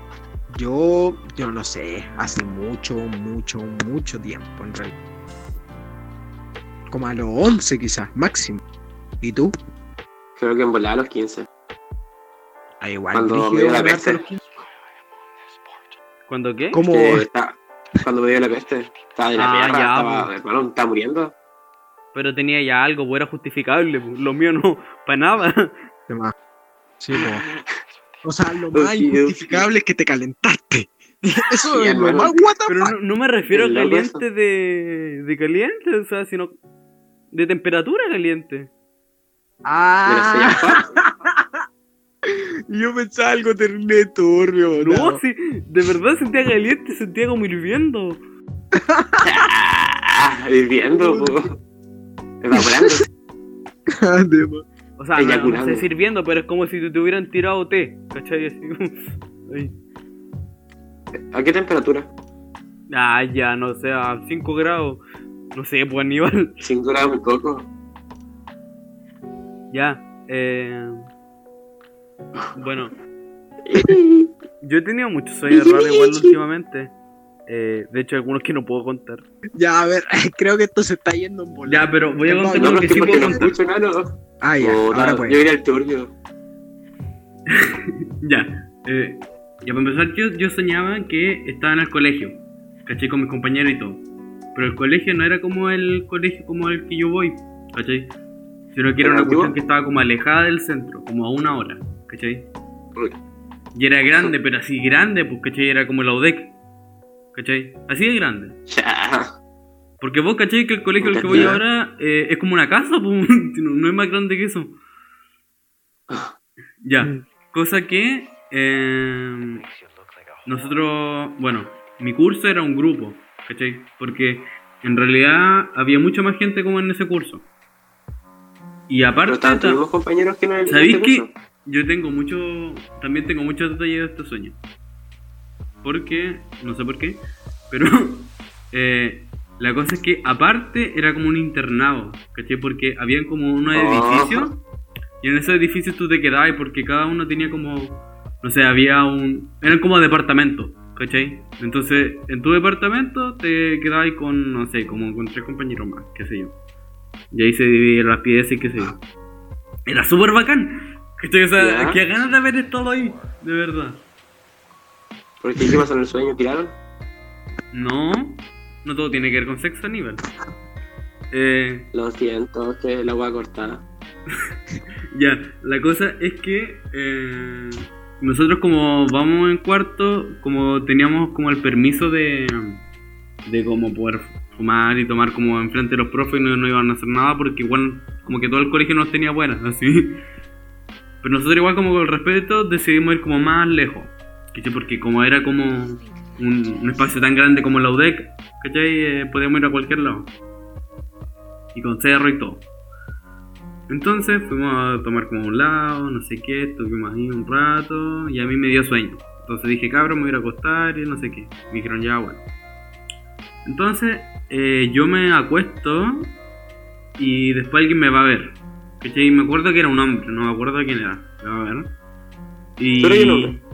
yo, yo no sé, hace mucho, mucho, mucho tiempo en realidad. Como a los 11 quizás, máximo. ¿Y tú? Creo que en volada a los 15. Ah, igual. Cuando me dio la peste. a los 15. ¿Cuándo qué? ¿Cómo? Que está- cuando me dio la peste. Estaba de la Ah, mierda, ya, estaba, pues. hermano, estaba muriendo. Pero tenía ya algo, pues era justificable. pues. Lo mío no, para nada. Sí, po. <laughs> O sea, lo más injustificable es que te calentaste. <laughs> Eso Sí, es lo más what the Pero fuck. no, no me refiero a caliente de, de caliente, o sea, sino de temperatura caliente. Ah, <laughs> yo pensaba algo terrible turbio, No, no. sí, de verdad sentía caliente, sentía como hirviendo. Ah, Viviendo, po. Evaporando. O sea, no, no sé si hirviendo, pero es como si te, hubieran tirado té, ¿cachai? Así. ¿A qué temperatura? Ah, ya, no sé, a 5 grados. No sé, pues Aníbal. 5 grados muy poco. Ya, eh. Bueno, <laughs> yo he tenido muchos sueños raros igual últimamente. Eh, de hecho, algunos que no puedo contar. Ya, a ver, <laughs> creo que esto se está yendo en bola. Ya, pero voy a No, contar No, lo no, que sí puedo no contar. escucho nada. Ah, ya, Puta, ahora Yo pues. iré al turbio. <laughs> Ya, eh, ya para empezar, yo, yo soñaba que estaba en el colegio, ¿cachai? Con mis compañeros y todo. Pero el colegio no era como el colegio como el que yo voy, ¿cachai? Sino que era ¿Era una cuestión que estaba como alejada del centro, como a una hora, ¿cachai? Y era grande, pero así grande, pues, ¿cachai? Era como la UDEC, ¿cachai? Así de grande. Ya. Porque vos, ¿cachai? Que el colegio al que voy ahora eh, es como una casa, pues, <laughs> no, no es más grande que eso. Ya, Mm. cosa que eh, nosotros, bueno, mi curso era un grupo, ¿cachai? Porque en realidad había mucha más gente como en ese curso. Y Pero aparte, compañeros que no ¿sabéis este que yo tengo mucho, también tengo muchos detalles de este sueño? Porque, no sé por qué, pero <laughs> eh, la cosa es que aparte era como un internado, ¿cachai? Porque habían como unos Oh. edificios y en esos edificios tú te quedabas porque cada uno tenía como, no sé, había un, eran como departamentos, ¿cachai? Entonces en tu departamento te quedabas con, no sé, como con tres compañeros más, qué sé yo. Y ahí se dividían las piezas y qué sé yo. Era súper bacán. ¿Cachai? O sea, Ya. que ganas de haber estado ahí, de verdad. ¿Por qué? ¿Qué en el sueño? ¿Tiraron? No, no todo tiene que ver con sexo a nivel. Eh, Lo siento, que la voy a cortar. <laughs> ya, la cosa es que eh, nosotros como vamos en cuarto, como teníamos como el permiso de, de como poder fumar y tomar como enfrente de los profes y no, no iban a hacer nada porque igual como que todo el colegio nos tenía buenas, <laughs> así. Pero nosotros igual como con el respeto decidimos ir como más lejos, ¿cachai? Porque como era como un, espacio tan grande como la UDEC, ¿cachai? Eh, podíamos ir a cualquier lado. Y con cerro y todo. Entonces fuimos a tomar como un lado, no sé qué, estuvimos ahí un rato y a mí me dio sueño. Entonces dije, cabrón, me voy a ir a acostar y no sé qué. Me dijeron, ya, bueno. Entonces eh, yo me acuesto y después alguien me va a ver. ¿Cachai? Me acuerdo que era un hombre, no me acuerdo quién era. Me va a ver. Y... ¿Tú eres un hombre?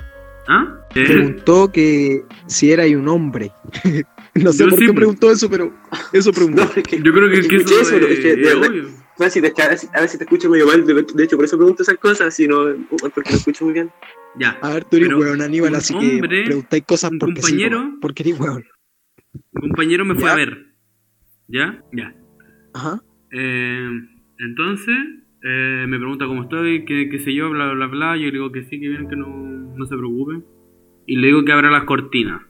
¿Ah? Preguntó que si era y un hombre. <laughs> no sé Yo por sí, qué preguntó eso, pero eso preguntó. <laughs> No, es que, yo creo que, es que eso eso, es, es que de obvio. No, si te, a, veces, a veces te escucho medio mal, de, de hecho por eso pregunto esas cosas, sino porque lo escucho muy bien. Ya. A ver, tú eres Pero hueón, Aníbal, así hombre, que preguntáis cosas porque sí, compañero- nomás, porque eres hueón. Un compañero me fue ¿Ya? a ver. ¿Ya? Ya. Ajá. Eh, entonces, eh, me pregunta cómo estoy, qué, qué sé yo, bla, bla, bla. Yo le digo que sí, que bien, que no, no se preocupe. Y le digo que abra las cortinas.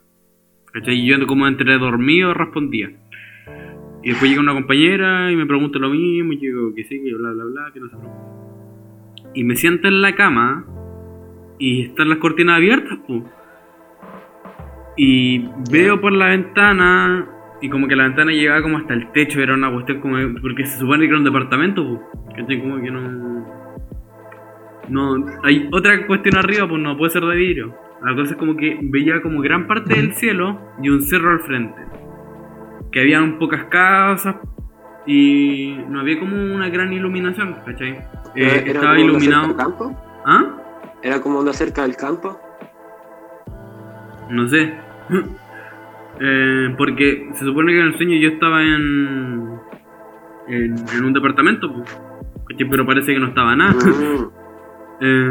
¿Cachai? Y yo como entre dormido respondía. Y después llega una compañera y me pregunta lo mismo. Y yo digo que sí, que bla, bla, bla, que no se preocupe. Y me siento en la cama y están las cortinas abiertas, pues. Y veo por la ventana y como que la ventana llegaba como hasta el techo, era una cuestión como... Porque se supone que era un departamento, pues. Como que no... No, hay otra cuestión arriba, pues no puede ser de vidrio. La cosa es como que veía como gran parte del cielo y un cerro al frente. Que habían pocas casas y no había como una gran iluminación, ¿cachai? Eh, Era- estaba como iluminado... cerca del campo? ¿Ah? ¿Era como una cerca del campo? No sé. Eh, porque se supone que en el sueño yo estaba en. en, en un departamento, pero parece que no estaba nada. Mm. <laughs> Eh,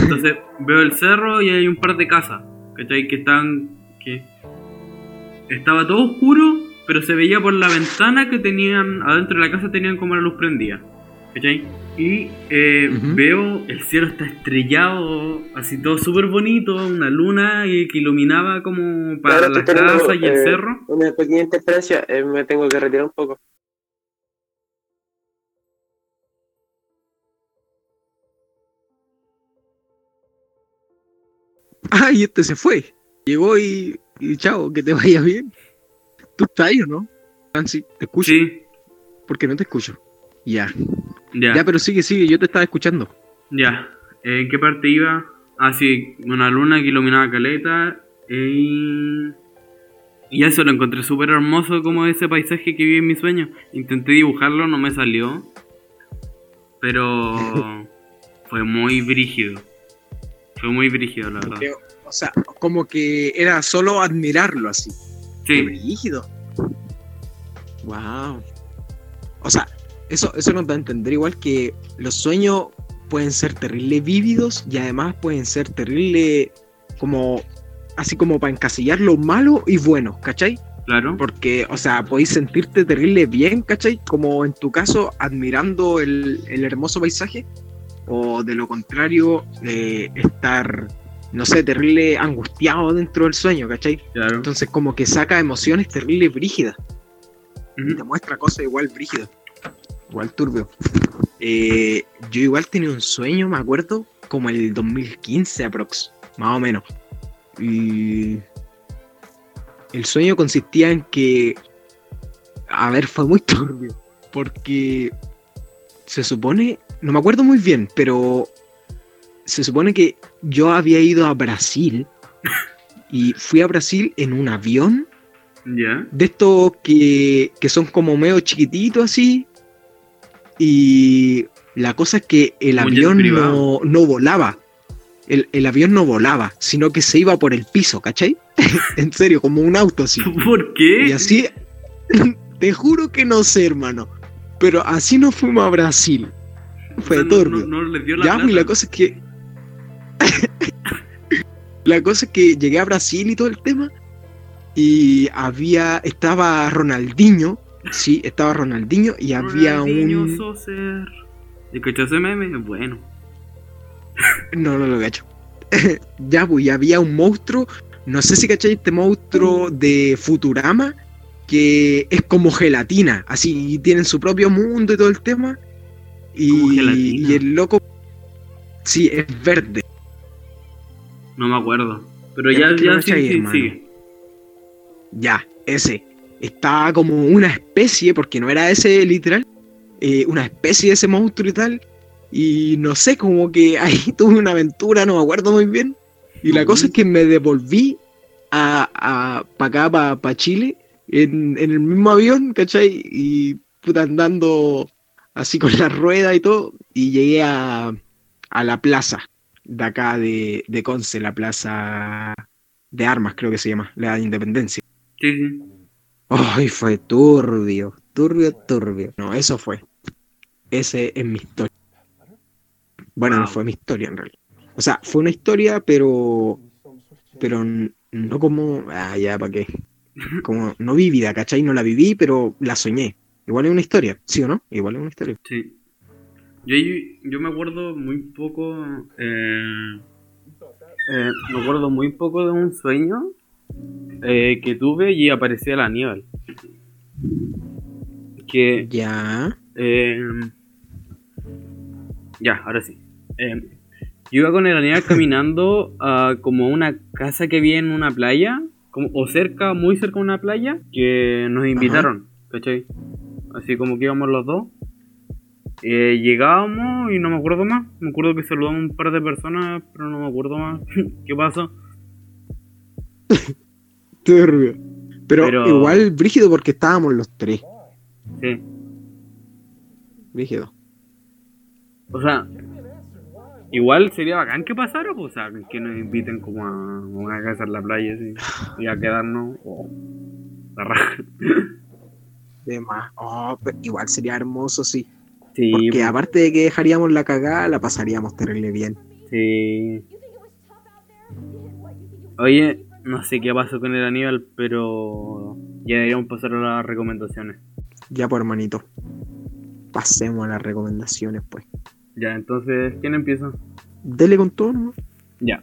entonces veo el cerro y hay un par de casas, ¿cachai? Que están. que Estaba todo oscuro, pero se veía por la ventana que tenían. adentro de la casa tenían como la luz prendida, ¿cachai? Y eh, veo el cielo está estrellado, así todo súper bonito, una luna y que iluminaba como para las casas y el eh, cerro. Una pequeña interferencia, eh, me tengo que retirar un poco. Ah, y este se fue. Llegó y, y chao, que te vaya bien. ¿Tú estás ahí o no? Nancy, ¿te escucho? Sí, Porque no te escucho. Ya. Ya, Ya, pero sigue, sigue, yo te estaba escuchando. ya. Eh, ¿En qué parte iba? Ah, sí, una luna que iluminaba caleta. Y, Y eso lo encontré súper hermoso como ese paisaje que vi en mi sueño. Intenté dibujarlo, no me salió. Pero <laughs> fue muy brígido. Fue muy brígido, la verdad. O sea, como que era solo admirarlo así. Qué Sí, brígido. Wow. O sea, eso, eso nos da a entender igual que los sueños pueden ser terrible vívidos y además pueden ser terrible como así como para encasillar lo malo y bueno, ¿cachai? claro. Porque, o sea, podéis sentirte terrible bien, ¿cachai? Como en tu caso, admirando el, el hermoso paisaje, o de lo contrario, eh, estar, no sé, terrible angustiado dentro del sueño, ¿cachai? Claro. Entonces como que saca emociones terribles brígidas y te muestra cosas igual brígidas, igual turbio. Eh, yo igual tenía un sueño, me acuerdo, como el 2015 aprox, más o menos. Y el sueño consistía en que, a ver, fue muy <laughs> turbio, porque se supone, no me acuerdo muy bien, pero se supone que yo había ido a Brasil y fui a Brasil en un avión Ya. de estos que, que son como medio chiquititos así. Y la cosa es que el avión no, no volaba. El, el avión no volaba, sino que se iba por el piso, ¿cachai? <laughs> en serio, como un auto así. <laughs> ¿Por qué? Y así, <laughs> te juro que no sé, hermano. Pero así nos fuimos a Brasil. Fue O sea, no- turbio. No, no les dio la Ya, plata. pues la cosa es que. la cosa es que llegué a Brasil y todo el tema. Y había. Estaba Ronaldinho. Sí, estaba Ronaldinho y había Ronaldinho un. Soser. ¿Y cachó ese meme? Bueno. No, no lo cacho. <laughs> ya, pues, y había un monstruo. No sé si cacháis este monstruo de Futurama. Que es como gelatina. Así, y tienen su propio mundo y todo el tema. Y, el loco. Sí, es verde. No me acuerdo. Pero Ya ya, no ya sí, sí, sigue. Ya, ese. Estaba como una especie, porque no era ese literal, eh, una especie de ese monstruo y tal. Y no sé, como que ahí <laughs> tuve una aventura, no me acuerdo muy bien. Y la cosa es que me devolví a, a para acá, para Chile, en, en el mismo avión, ¿cachai? Y puta andando así con la rueda y todo. Y llegué a, a la plaza de acá de, de Conce, la plaza de armas, creo que se llama, la de Independencia. Sí, sí. Ay, fue turbio, turbio, turbio. No, eso fue. Ese es mi historia. Bueno, no fue mi historia en realidad. O sea, fue una historia, pero. Pero no como. Ah, ya, ¿para qué? Como no vivida, ¿cachai? No la viví, pero la soñé. Igual es una historia, ¿sí o no? Igual es una historia. Sí. Yo, yo me acuerdo muy poco. eh, eh, me acuerdo muy poco de un sueño eh, que tuve y aparecía la Aníbal. Que. Ya. eh, ya, ahora sí. Eh, yo iba con el Aníbal <laughs> caminando a como una casa que había en una playa. Como, o cerca, muy cerca de una playa. Que nos invitaron, ¿cachai? Así como que íbamos los dos. Eh, llegábamos y no me acuerdo más. Me acuerdo que saludamos a un par de personas, pero no me acuerdo más. <laughs> ¿Qué pasó? <laughs> Turbio. Pero, Pero- igual brígido porque estábamos los tres. Sí. Brígido. O sea, igual sería bacán que pasara, pues, o sea, que nos inviten como a una casa en la playa, así, <laughs> y a quedarnos. Oh, la raja. De más. Oh, pero igual sería hermoso, sí. Sí, Porque pues, aparte de que dejaríamos la cagada, la pasaríamos terrible bien. sí. Oye, no sé qué pasó con el Aníbal, pero ya deberíamos pasar a las recomendaciones. Ya por hermanito. Pasemos a las recomendaciones, pues. Ya, entonces, ¿quién empieza? Dele con todo, ¿no? Ya.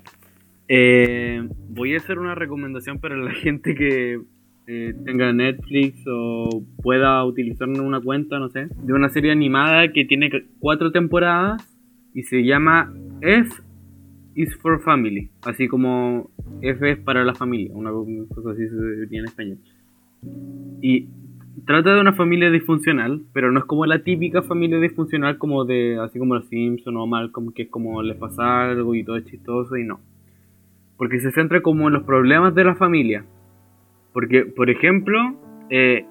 Eh, voy a hacer una recomendación para la <laughs> gente que eh, tenga Netflix o pueda utilizar una cuenta, no sé, de una serie animada que tiene cuatro temporadas y se llama F is for Family, así como F es para la familia, una cosa así se diría en español. Y trata de una familia disfuncional, pero no es como la típica familia disfuncional como de, así como los Simpson o Malcolm, que es como les pasa algo y todo es chistoso y no. Porque se centra como en los problemas de la familia. Porque, por ejemplo, eh,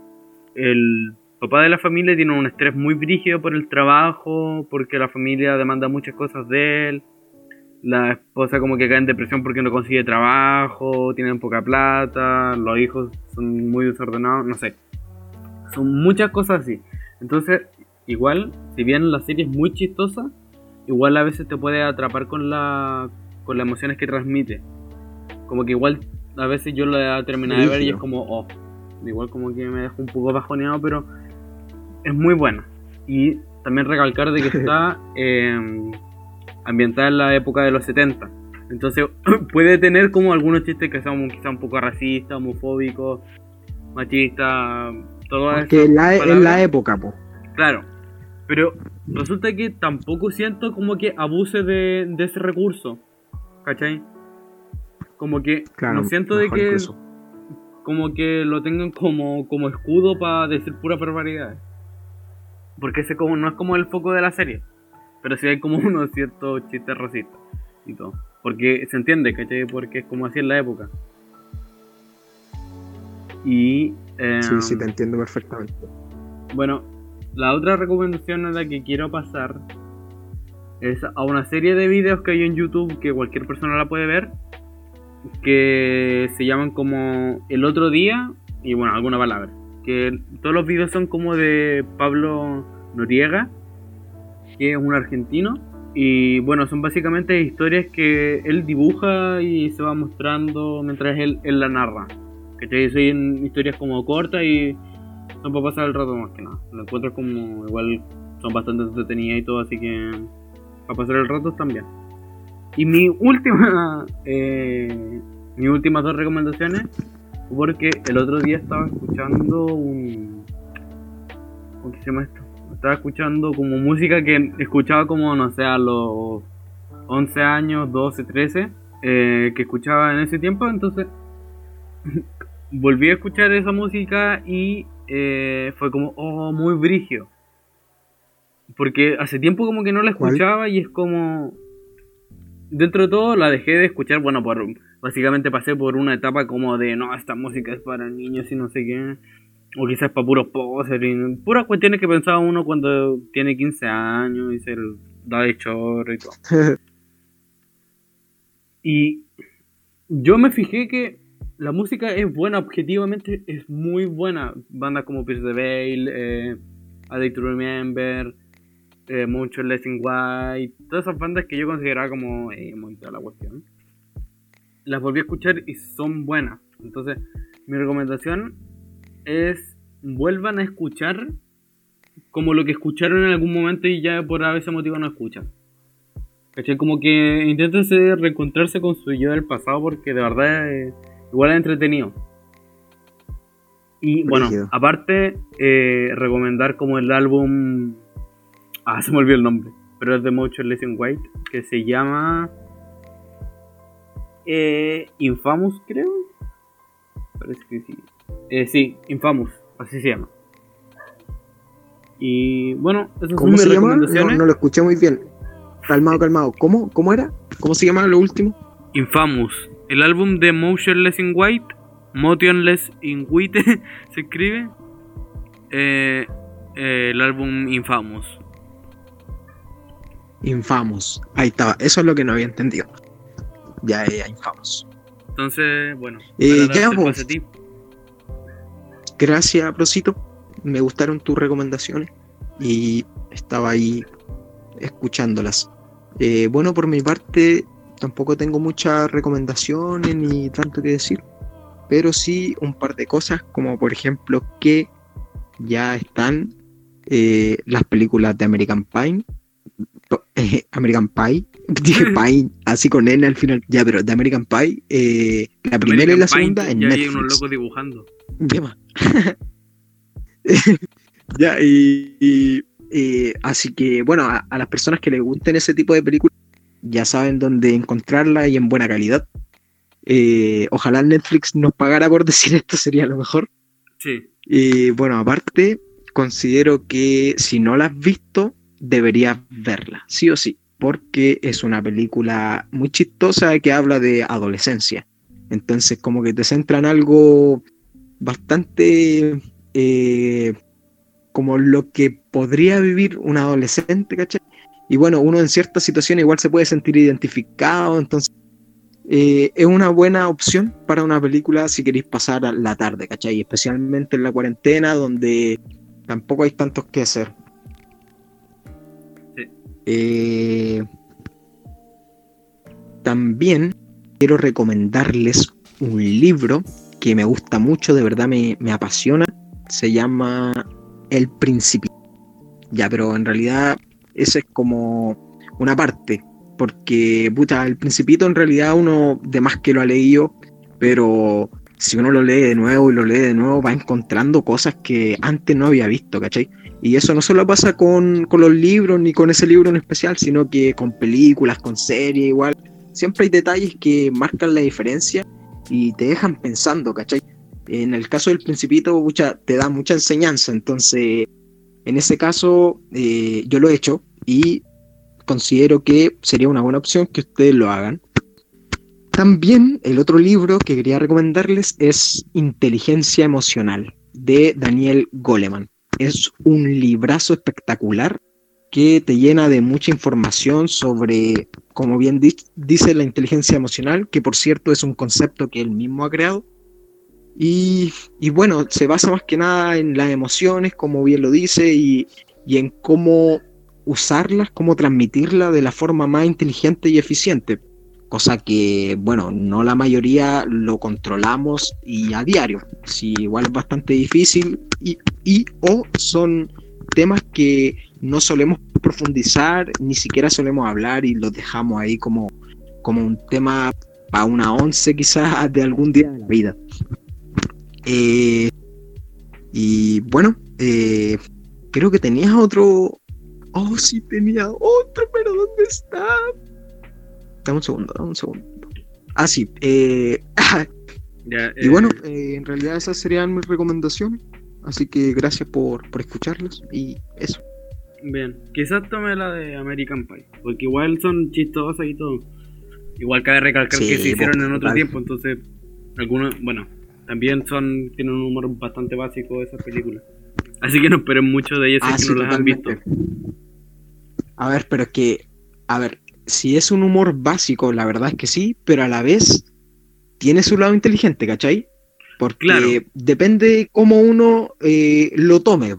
el papá de la familia tiene un estrés muy brígido por el trabajo, porque la familia demanda muchas cosas de él. La esposa como que cae en depresión porque no consigue trabajo, tienen poca plata, los hijos son muy desordenados, no sé. Son muchas cosas así. Entonces, igual, si bien la serie es muy chistosa, igual a veces te puede atrapar con la con las emociones que transmite. Como que igual a veces yo la terminado de ver y es como, oh, igual como que me dejo un poco bajoneado, pero es muy buena. Y también recalcar de que <laughs> está eh, ambientada en la época de los 70. Entonces <clears throat> puede tener como algunos chistes que son quizá un poco racistas, homofóbicos, machistas, todo eso. Que la, en la época, po. Claro. Pero resulta que tampoco siento como que abuse de, de ese recurso. ¿Cachai? Como que Claro, no siento de que incluso. como que lo tengan como, como escudo para decir pura barbaridades. Porque ese como no es como el foco de la serie. Pero sí hay como <laughs> unos ciertos chistes racistas y todo. Porque se entiende, ¿cachai? Porque es como así en la época. Y... eh, Sí, sí, te entiendo perfectamente. bueno, la otra recomendación a la que quiero pasar es a una serie de videos que hay en YouTube que cualquier persona la puede ver, que se llaman como El otro día y bueno, alguna palabra. Que todos los videos son como de Pablo Noriega, que es un argentino. Y bueno, son básicamente historias que él dibuja y se va mostrando mientras él, él la narra. Que son historias como cortas y son para pasar el rato más que nada. Lo encuentro como igual son bastante entretenidas y todo, así que para pasar el rato también. Y mi última, <laughs> eh, últimas dos recomendaciones, porque el otro día estaba escuchando un, ¿cómo se llama? Estaba escuchando como música que escuchaba como, no sé, a los 11 años, 12, 13, eh, que escuchaba en ese tiempo, entonces <laughs> volví a escuchar esa música y eh, fue como, oh, muy brigio. Porque hace tiempo como que no la ¿Cuál? escuchaba y es como... Dentro de todo la dejé de escuchar, bueno, por básicamente pasé por una etapa como de, no, esta música es para niños y no sé qué. O quizás para puros posers puras cuestiones que pensaba uno cuando tiene 15 años y se da de chorro y todo. <laughs> Y yo me fijé que la música es buena, objetivamente es muy buena. Bandas como Pierce the Veil, eh, A Day to Remember, eh, Mucho Less in White, todas esas bandas que yo consideraba como eh, toda la cuestión. Las volví a escuchar y son buenas. Entonces, mi recomendación es vuelvan a escuchar como lo que escucharon en algún momento y ya por a ese motivo no escuchan. ¿Cachai? Como que inténtense reencontrarse con su yo del pasado porque de verdad eh, igual es entretenido. Y bueno, aparte, eh, recomendar como el álbum. Ah, se me olvidó el nombre. Pero es de Motion Lesson White. Que se llama. Eh, Infamous, creo. Parece que sí. Eh, sí, Infamous. Así se llama. Y bueno, esas son ¿Cómo mis se llama? No, lo escuché muy bien. Calmado, calmado. ¿Cómo? ¿Cómo era? ¿Cómo se llama lo último? Infamous. El álbum de Motionless in White. Motionless in White <laughs> se escribe. Eh, eh, el álbum Infamous. Infamos. Ahí estaba. Eso es lo que no había entendido. Ya, ya, Infamos. Entonces, bueno. Eh, para ya, Gracias, Prosito. Me gustaron tus recomendaciones y estaba ahí escuchándolas. Eh, bueno, por mi parte, tampoco tengo muchas recomendaciones ni tanto que decir, pero sí un par de cosas, como por ejemplo que ya están eh, las películas de American Pie. eh, American Pie, <laughs> dije <laughs> Pie, así con N al final, ya, pero de American Pie, eh, la primera y la segunda en ya hay Netflix. unos locos dibujando. <laughs> Ya, y, y, eh, así que, bueno, a, a las personas que les gusten ese tipo de películas, ya saben dónde encontrarla y en buena calidad. Eh, ojalá Netflix nos pagara por <laughs> decir esto, sería lo mejor. Sí. Y bueno, aparte, considero que si no la has visto, deberías verla, sí o sí, porque es una película muy chistosa que habla de adolescencia. Entonces, como que te centra en algo bastante eh, como lo que podría vivir un adolescente, ¿cachai? Y bueno, uno en ciertas situaciones igual se puede sentir identificado, entonces eh, es una buena opción para una película si queréis pasar la tarde, ¿cachai? Especialmente en la cuarentena donde tampoco hay tantos que hacer. Eh, también quiero recomendarles un libro que me gusta mucho, de verdad me, me apasiona. Se llama El Principito. Ya, pero en realidad eso es como una parte, porque puta, El Principito en realidad uno de más que lo ha leído, pero si uno lo lee de nuevo y lo lee de nuevo va encontrando cosas que antes no había visto, ¿cachai? Y eso no solo pasa con, con los libros ni con ese libro en especial, sino que con películas, con series, igual. Siempre hay detalles que marcan la diferencia y te dejan pensando, ¿cachai? En el caso del Principito, mucha, te da mucha enseñanza, entonces en ese caso eh, yo lo he hecho y considero que sería una buena opción que ustedes lo hagan. También el otro libro que quería recomendarles es Inteligencia Emocional de Daniel Goleman. Es un librazo espectacular que te llena de mucha información sobre, como bien dice, la inteligencia emocional, que por cierto es un concepto que él mismo ha creado. Y, bueno, se basa más que nada en las emociones, como bien lo dice, y, y en cómo usarlas, cómo transmitirlas de la forma más inteligente y eficiente. Cosa que, bueno, no la mayoría lo controlamos y a diario. Sí, igual es bastante difícil y, y o son temas que no solemos profundizar, ni siquiera solemos hablar y los dejamos ahí como, como un tema para una once quizás <laughs> de algún día de la vida. Eh, y bueno, eh, creo que tenías otro... Oh, sí, tenía otro, pero ¿dónde está? Dame un segundo, dame un segundo. Ah, sí. Eh, <laughs> y bueno, en realidad esas serían mis recomendaciones. Así que gracias por, por escucharlos y eso. Bien, quizás tome la de American Pie, porque igual son chistosas y todo. Igual cabe recalcar que se hicieron en otro tiempo, entonces algunos, bueno, también son tienen un humor bastante básico esas películas. Así que no esperen mucho de ellas si ah, no las han visto. A ver, pero es que, a ver, si es un humor básico, la verdad es que sí, pero a la vez tiene su lado inteligente, ¿cachai? Porque depende cómo uno eh, lo tome.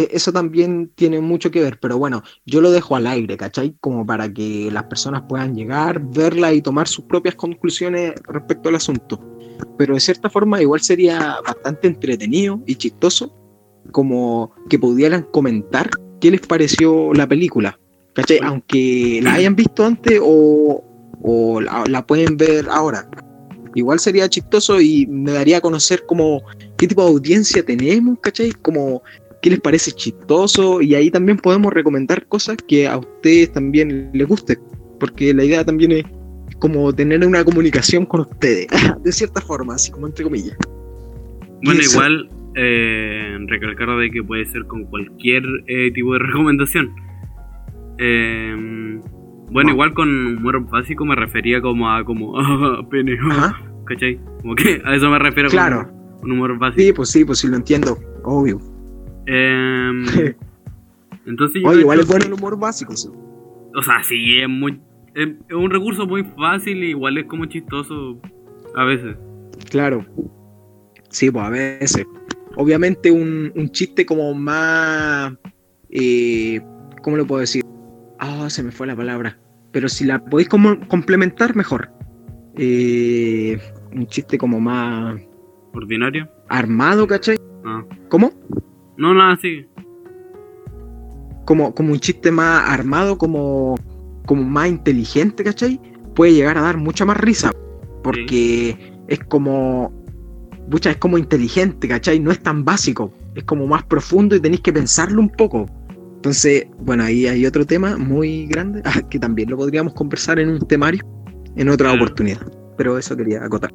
E, eso también tiene mucho que ver, pero bueno, yo lo dejo al aire, ¿cachai? Como para que las personas puedan llegar, verla y tomar sus propias conclusiones respecto al asunto. Pero de cierta forma igual sería bastante entretenido y chistoso como que pudieran comentar qué les pareció la película, ¿cachai? Aunque la hayan visto antes o, la, pueden ver ahora. Igual sería chistoso y me daría a conocer como qué tipo de audiencia tenemos, ¿cachai? Como qué les parece chistoso y ahí también podemos recomendar cosas que a ustedes también les guste, porque la idea también es como tener una comunicación con ustedes, <laughs> de cierta forma, así como entre comillas. Bueno, igual eh, recalcar de que puede ser con cualquier eh, tipo de <laughs> recomendación. Eh, bueno, igual con humor básico me refería como a como <laughs> pene, ¿cachai? Como que a eso me refiero claro. con un humor básico. Sí, pues sí, pues sí lo entiendo, obvio. Eh, <laughs> entonces Oye, igual es bueno el humor básico. O sea, sí, es muy. Es, un recurso muy fácil y igual es como chistoso a veces. Claro. Sí, pues a veces. Obviamente un, un chiste como más. Eh, ¿Cómo lo puedo decir? Ah, se me fue la palabra. Pero si la podéis como complementar, mejor. Eh, un chiste como más. ¿Ordinario? Armado, ¿cachai? Ah. ¿Cómo? No, nada, sí. Como, como un chiste más armado, como, como más inteligente, ¿cachai? Puede llegar a dar mucha más risa. Porque es como. Mucha, es como inteligente, ¿cachai? No es tan básico. Es como más profundo y tenéis que pensarlo un poco. Entonces, bueno, ahí hay otro tema muy grande <laughs> ah, que también lo podríamos conversar en un temario en otra oportunidad. Pero eso quería acotar.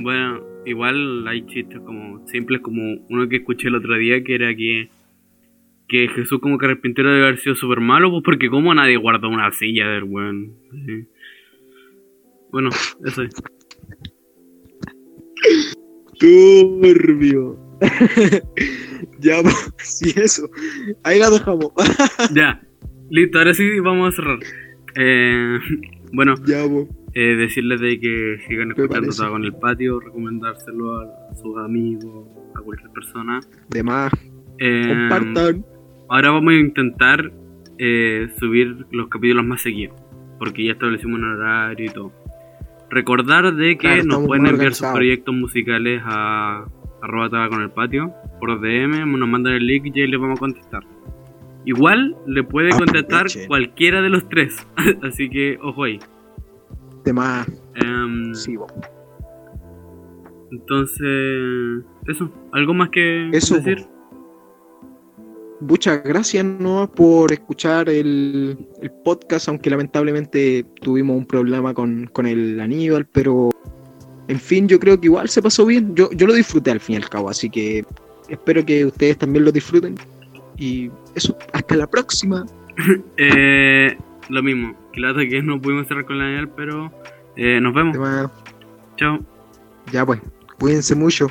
Bueno, igual hay chistes como simples como uno que escuché el otro día que era que que Jesús como carpintero debe haber sido súper malo, pues porque como nadie guardó una silla del weón. Bueno, eso es. Turbio. <laughs> ya, pues, sí, eso. Ahí la dejamos. <laughs> Ya, listo, ahora sí vamos a cerrar. Eh, bueno, ya, pues. Eh, decirles de que sigan escuchando. Todo con el patio, recomendárselo a sus amigos, a cualquier persona. De más. Eh, Compartan. ahora vamos a intentar eh, subir los capítulos más seguidos, porque ya establecimos un horario y todo. Recordar de que Claro, nos pueden enviar sus proyectos musicales a arroba con el patio por DM, nos mandan el link y ahí les vamos a contestar. Igual le puede contestar Aprovechen. cualquiera de los tres, <laughs> así que ojo ahí. Más. Em, Sí, po. Entonces, eso, ¿algo más que Eso, decir? Muchas gracias ¿no? por escuchar el, el podcast, aunque lamentablemente tuvimos un problema con, con el Aníbal, pero en fin, yo creo que igual se pasó bien. Yo, yo lo disfruté al fin y al cabo, así que espero que ustedes también lo disfruten. Y eso, hasta la próxima. <laughs> Eh, lo mismo. Que que no pudimos cerrar con la Daniel, pero eh, nos vemos. Chao. Ya pues, cuídense mucho.